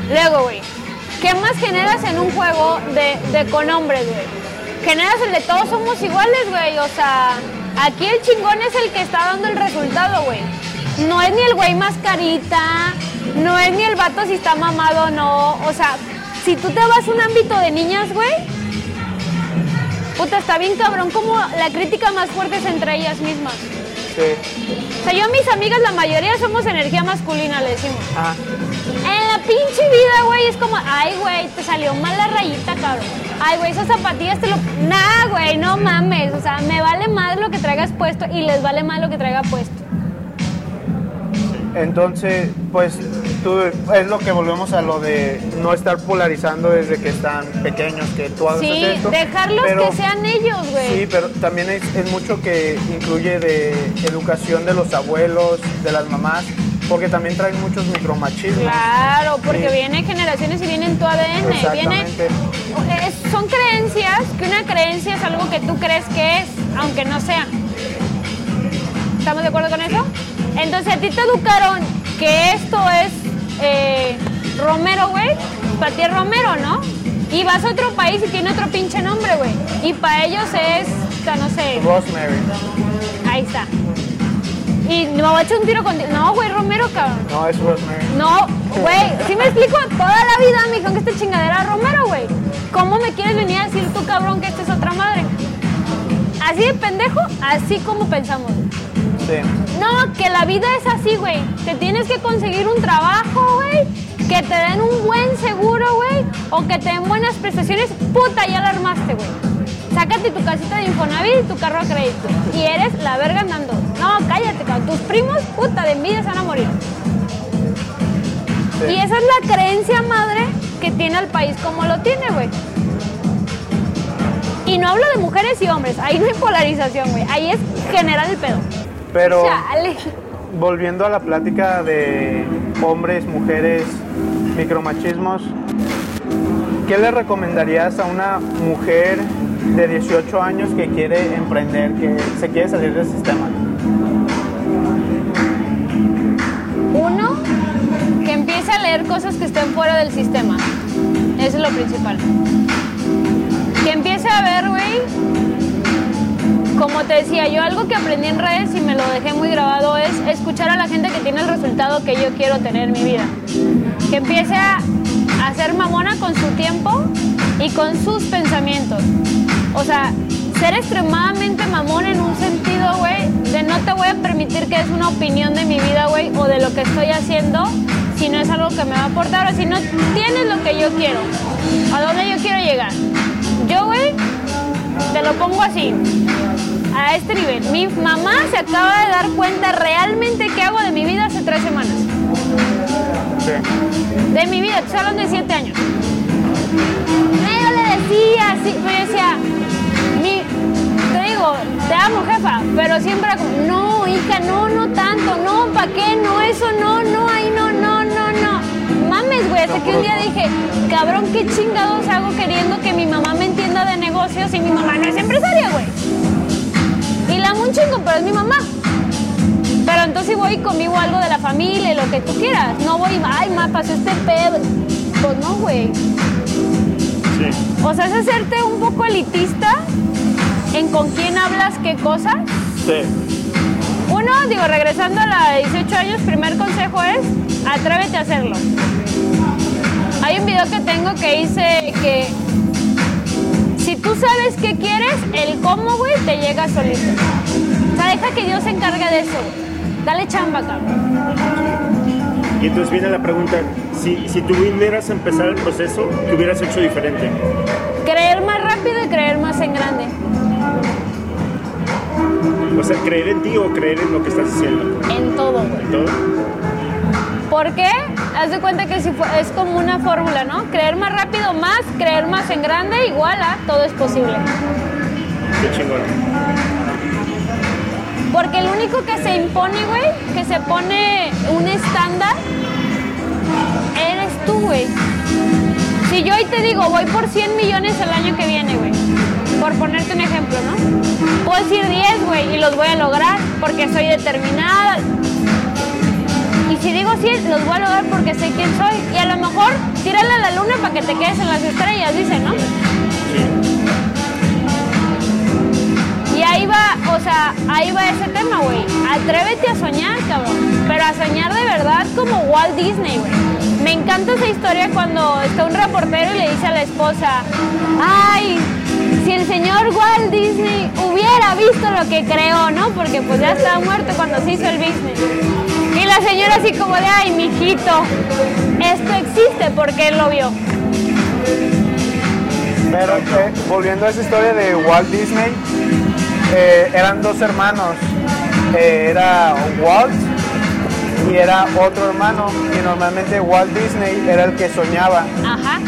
Luego, güey, ¿qué más generas en un juego de, de con hombres, güey? Generas el de todos somos iguales, güey. O sea, aquí el chingón es el que está dando el resultado, güey. No es ni el güey más carita, no es ni el vato si está mamado o no. O sea, si tú te vas a un ámbito de niñas, güey, puta, está bien cabrón como la crítica más fuerte es entre ellas mismas. Sí. O sea, yo mis amigas, la mayoría somos energía masculina, le decimos. Ajá. Pinche vida, güey, es como, ay, güey, te salió mal la rayita, cabrón. Ay, güey, esas zapatillas te lo... Nah, güey, no mames. O sea, me vale más lo que traigas puesto y les vale más lo que traiga puesto. Entonces, pues tú, es lo que volvemos a lo de no estar polarizando desde que están pequeños, que tú haces Sí, esto. dejarlos pero- que sean ellos, güey. Sí, pero también es, es mucho que incluye de educación de los abuelos, de las mamás, porque también traen muchos micromachismos. Claro, porque Sí. vienen generaciones y vienen tu ADN. Viene, son creencias, que una creencia es algo que tú crees que es, aunque no sea. ¿Estamos de acuerdo con eso? Entonces a ti te educaron que esto es eh, Romero, güey. Para ti es Romero, ¿no? Y vas a otro país y tiene otro pinche nombre, güey. Y para ellos es, o sea, no sé, Rosemary. ahí está. Y me voy a echar un tiro con... No, güey, Romero, cabrón. No, es Rosemary. No, güey, sí me explico toda la vida, mijo, que esta chingadera es Romero, güey. ¿Cómo me quieres venir a decir tú, cabrón, que esta es otra madre? Así de pendejo, así como pensamos. Sí. No, que la vida es así, güey. Te tienes que conseguir un trabajo, güey. Que te den un buen seguro, güey. O que te den buenas prestaciones. Puta, ya la armaste, güey. Sácate tu casita de Infonavit y tu carro a crédito. Y eres la verga andando. No, cállate, cabrón. Tus primos, puta, de envidia se van a morir. Sí. Y esa es la creencia madre que tiene el país como lo tiene, güey. Y no hablo de mujeres y hombres, ahí no hay polarización, güey. Ahí es general el pedo. Pero Chale. volviendo a la plática de hombres, mujeres, micromachismos, ¿qué le recomendarías a una mujer de 18 años que quiere emprender, que se quiere salir del sistema? Uno, que empiece a leer cosas que estén fuera del sistema. Eso es lo principal. Que empiece a ver, güey, como te decía, yo algo que aprendí en redes y me lo dejé muy grabado es escuchar a la gente que tiene el resultado que yo quiero tener en mi vida. Que empiece a, ser mamona con su tiempo y con sus pensamientos. O sea, ser extremadamente mamón en un sentido, güey, de no te voy a permitir que es una opinión de mi vida, güey, o de lo que estoy haciendo, si no es algo que me va a aportar o si no tienes lo que yo quiero, a dónde yo quiero llegar. Yo, güey, te lo pongo así, a este nivel. Mi mamá se acaba de dar cuenta realmente qué hago de mi vida hace tres semanas. Sí. De mi vida, estoy hablando de siete años. Yo le decía así, pero yo decía, mi, te digo, te amo jefa, pero siempre era no, hija, no, no tanto, no, ¿para qué? No, eso no, no, ahí no, no, no, no. Mames, güey, hasta que un día dije, cabrón, ¿qué chingados hago queriendo que mi mamá me entienda de negocios y mi mamá no es empresaria, güey? Y la amo un chingo, pero es mi mamá. Pero entonces voy y convivo algo de la familia lo que tú quieras. No voy, ay, ma, pasó este pedo. Pues no, güey. Sí. O sea, es hacerte un poco elitista en con quién hablas qué cosas. Sí. Uno, digo, regresando a la de 18 años, primer consejo es atrévete a hacerlo. Hay un video que tengo que dice que si tú sabes qué quieres, el cómo, güey, te llega solito. O sea, deja que Dios se encargue de eso. Dale chamba, cabrón. Y entonces viene la pregunta, si, si tú hubieras empezado el proceso, ¿qué hubieras hecho diferente? Creer más rápido y creer más en grande. O sea, creer en ti o creer en lo que estás haciendo. En todo, güey. ¿En todo? ¿Por qué? Haz de cuenta que si fue- es como una fórmula, ¿no? Creer más rápido más, creer más en grande, igual a todo es posible. Qué chingón. Porque el único que se impone, güey, que se pone un estándar, eres tú, güey. Si yo hoy te digo, voy por 100 millones el año que viene, güey. Por ponerte un ejemplo, ¿no? Puedo decir 10, güey, y los voy a lograr porque soy determinada. Y si digo 100, los voy a lograr porque sé quién soy. Y a lo mejor, tírale a la luna para que te quedes en las estrellas, dice, ¿no? Ahí va, o sea, ahí va ese tema, güey. Atrévete a soñar, cabrón. Pero a soñar de verdad como Walt Disney, güey. Me encanta esa historia cuando está un reportero y le dice a la esposa, ay, si el señor Walt Disney hubiera visto lo que creó, ¿no? Porque pues ya estaba muerto cuando se hizo el business. Y la señora así como de, ay, mijito, esto existe porque él lo vio. Pero eh, volviendo a esa historia de Walt Disney, eh, eran dos hermanos. Eh, era Walt y era otro hermano y normalmente Walt Disney era el que soñaba Ajá.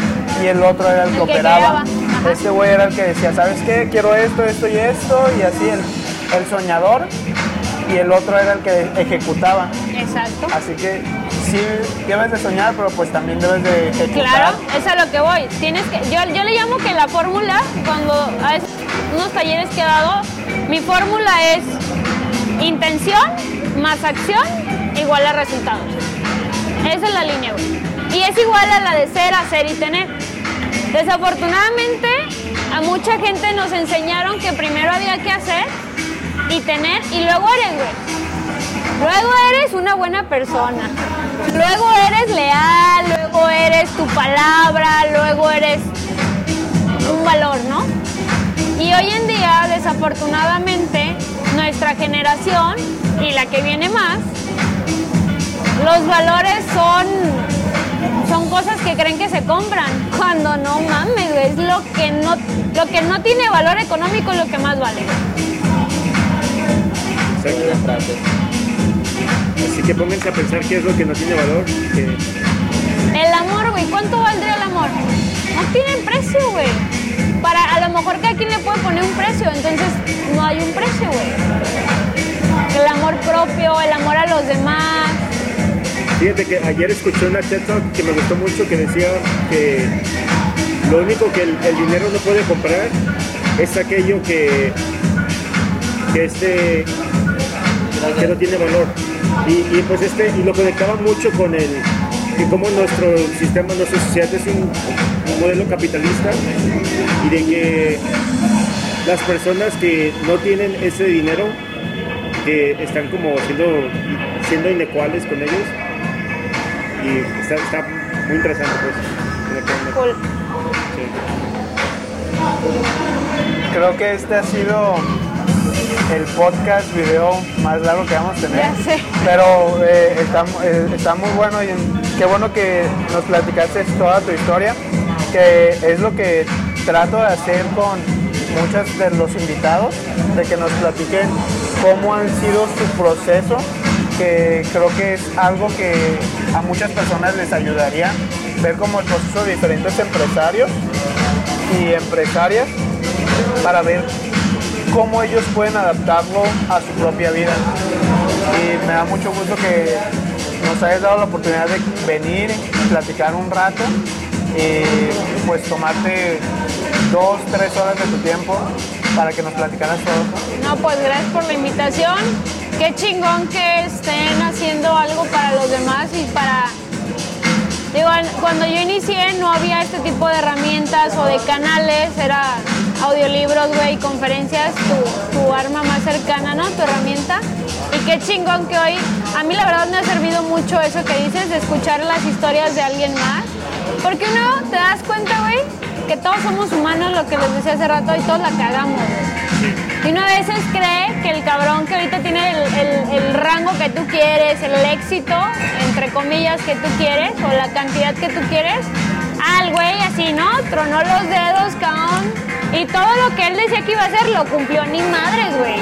y el otro era el que El que operaba. Este güey era el que decía, ¿sabes qué? Quiero esto, esto y esto y así el, el soñador y el otro era el que ejecutaba. Exacto. Así que sí debes de soñar, pero pues también debes de ejecutar. Claro, es a lo que voy. Tienes que, yo, yo le llamo que la fórmula, cuando a veces unos talleres que he dado, mi fórmula es intención más acción igual a resultados. Esa es la línea. Y es igual a la de ser, hacer y tener. Desafortunadamente, a mucha gente nos enseñaron que primero había que hacer y tener y luego eres, güey. Luego eres una buena persona. Luego eres leal, luego eres tu palabra, luego eres un valor, ¿no? Y hoy en día, desafortunadamente, nuestra generación y la que viene más, los valores son, son cosas que creen que se compran, cuando no mames, es lo que no, lo que no tiene valor económico es lo que más vale. Exacto. Así que pónganse a pensar qué es lo que no tiene valor. que- El amor, güey, ¿cuánto valdría el amor? No tiene precio, güey. Para, a lo mejor cada quien le puede poner un precio, entonces no hay un precio, güey. El amor propio, el amor a los demás. Fíjate que ayer escuché una TED Talk que me gustó mucho que decía que lo único que el, dinero no puede comprar es aquello que, que este que no tiene valor. Y, pues este, y lo conectaba mucho con el que como nuestro sistema, nuestra sociedad es un modelo capitalista y de que las personas que no tienen ese dinero, que están como siendo, siendo inecuales con ellos, y está, está muy interesante pues. conectarme. Cool. Sí. Creo que este ha sido el podcast video más largo que vamos a tener. Ya sé. Pero eh, está, eh, está muy bueno y qué bueno que nos platicaste toda tu historia, que es lo que trato de hacer con muchos de los invitados, de que nos platiquen cómo han sido su proceso, que creo que es algo que a muchas personas les ayudaría ver como el proceso de diferentes empresarios y empresarias para ver cómo ellos pueden adaptarlo a su propia vida. Y me da mucho gusto que nos hayas dado la oportunidad de venir, platicar un rato y pues tomarte dos, tres horas de tu tiempo para que nos platicaras todo. No, pues gracias por la invitación. Qué chingón que estén haciendo algo para los demás y para... Digo, cuando yo inicié no había este tipo de herramientas o de canales, era audiolibros, güey, conferencias, tu, tu arma más cercana, ¿no? Tu herramienta. Y qué chingón que hoy, a mí la verdad me ha servido mucho eso que dices, de escuchar las historias de alguien más. Porque uno te das cuenta, güey, que todos somos humanos, lo que les decía hace rato, y todos la cagamos. güey. Y uno a veces cree que el cabrón que ahorita tiene el, el- el rango que tú quieres, el éxito, entre comillas, que tú quieres, o la cantidad que tú quieres, el güey así, ¿no? Tronó los dedos, cabrón. Y todo lo que él decía que iba a hacer lo cumplió, ni madres, güey.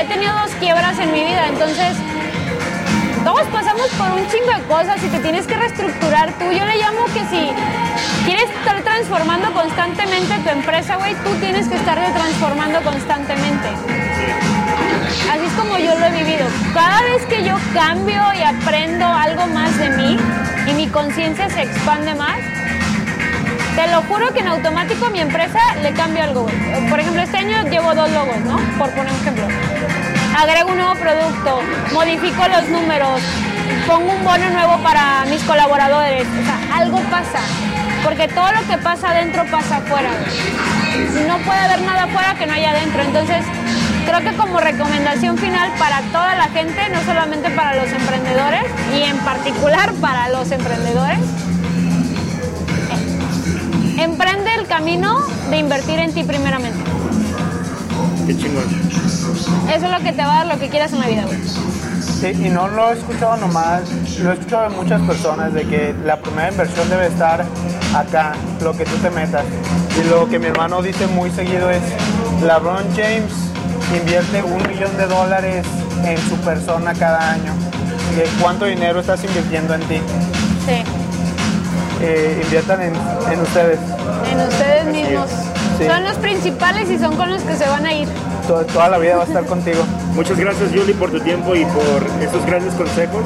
He tenido dos quiebras en mi vida, entonces todos pasamos por un chingo de cosas y te tienes que reestructurar tú. Yo le llamo que si quieres estar transformando constantemente tu empresa, güey, tú tienes que estar transformando constantemente. Así es como yo lo he vivido. Cada vez que yo cambio y aprendo algo más de mí y mi conciencia se expande más, te lo juro que en automático a mi empresa le cambio algo. Por ejemplo, este año llevo dos logos, ¿no? Por poner un ejemplo. Agrego un nuevo producto, modifico los números, pongo un bono nuevo para mis colaboradores. O sea, algo pasa. Porque todo lo que pasa adentro pasa afuera. No puede haber nada afuera que no haya adentro. Entonces, creo que como recomendación final para toda la gente, no solamente para los emprendedores, y en particular para los emprendedores, Emprende el camino de invertir en ti primeramente. Qué chingón. Eso es lo que te va a dar lo que quieras en la vida, güey. Sí, y no lo he escuchado nomás, lo he escuchado de muchas personas de que la primera inversión debe estar acá, lo que tú te metas. Y lo que mi hermano dice muy seguido es, LeBron James invierte un millón de dólares en su persona cada año. de cuánto dinero estás invirtiendo en ti. Sí. Eh, inviertan en, en ustedes. En ustedes mismos. Sí. Son los principales y son con los que se van a ir. To- toda la vida va a estar contigo. Muchas gracias, Julie, por tu tiempo y por estos grandes consejos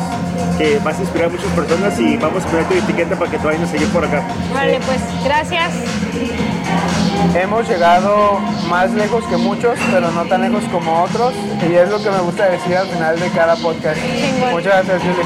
que vas a inspirar a muchas personas y vamos a poner tu etiqueta para que te vayan a seguir por acá. Vale, pues gracias. Hemos llegado más lejos que muchos, pero no tan lejos como otros. Y es lo que me gusta decir al final de cada podcast. Muchas gracias, Julie.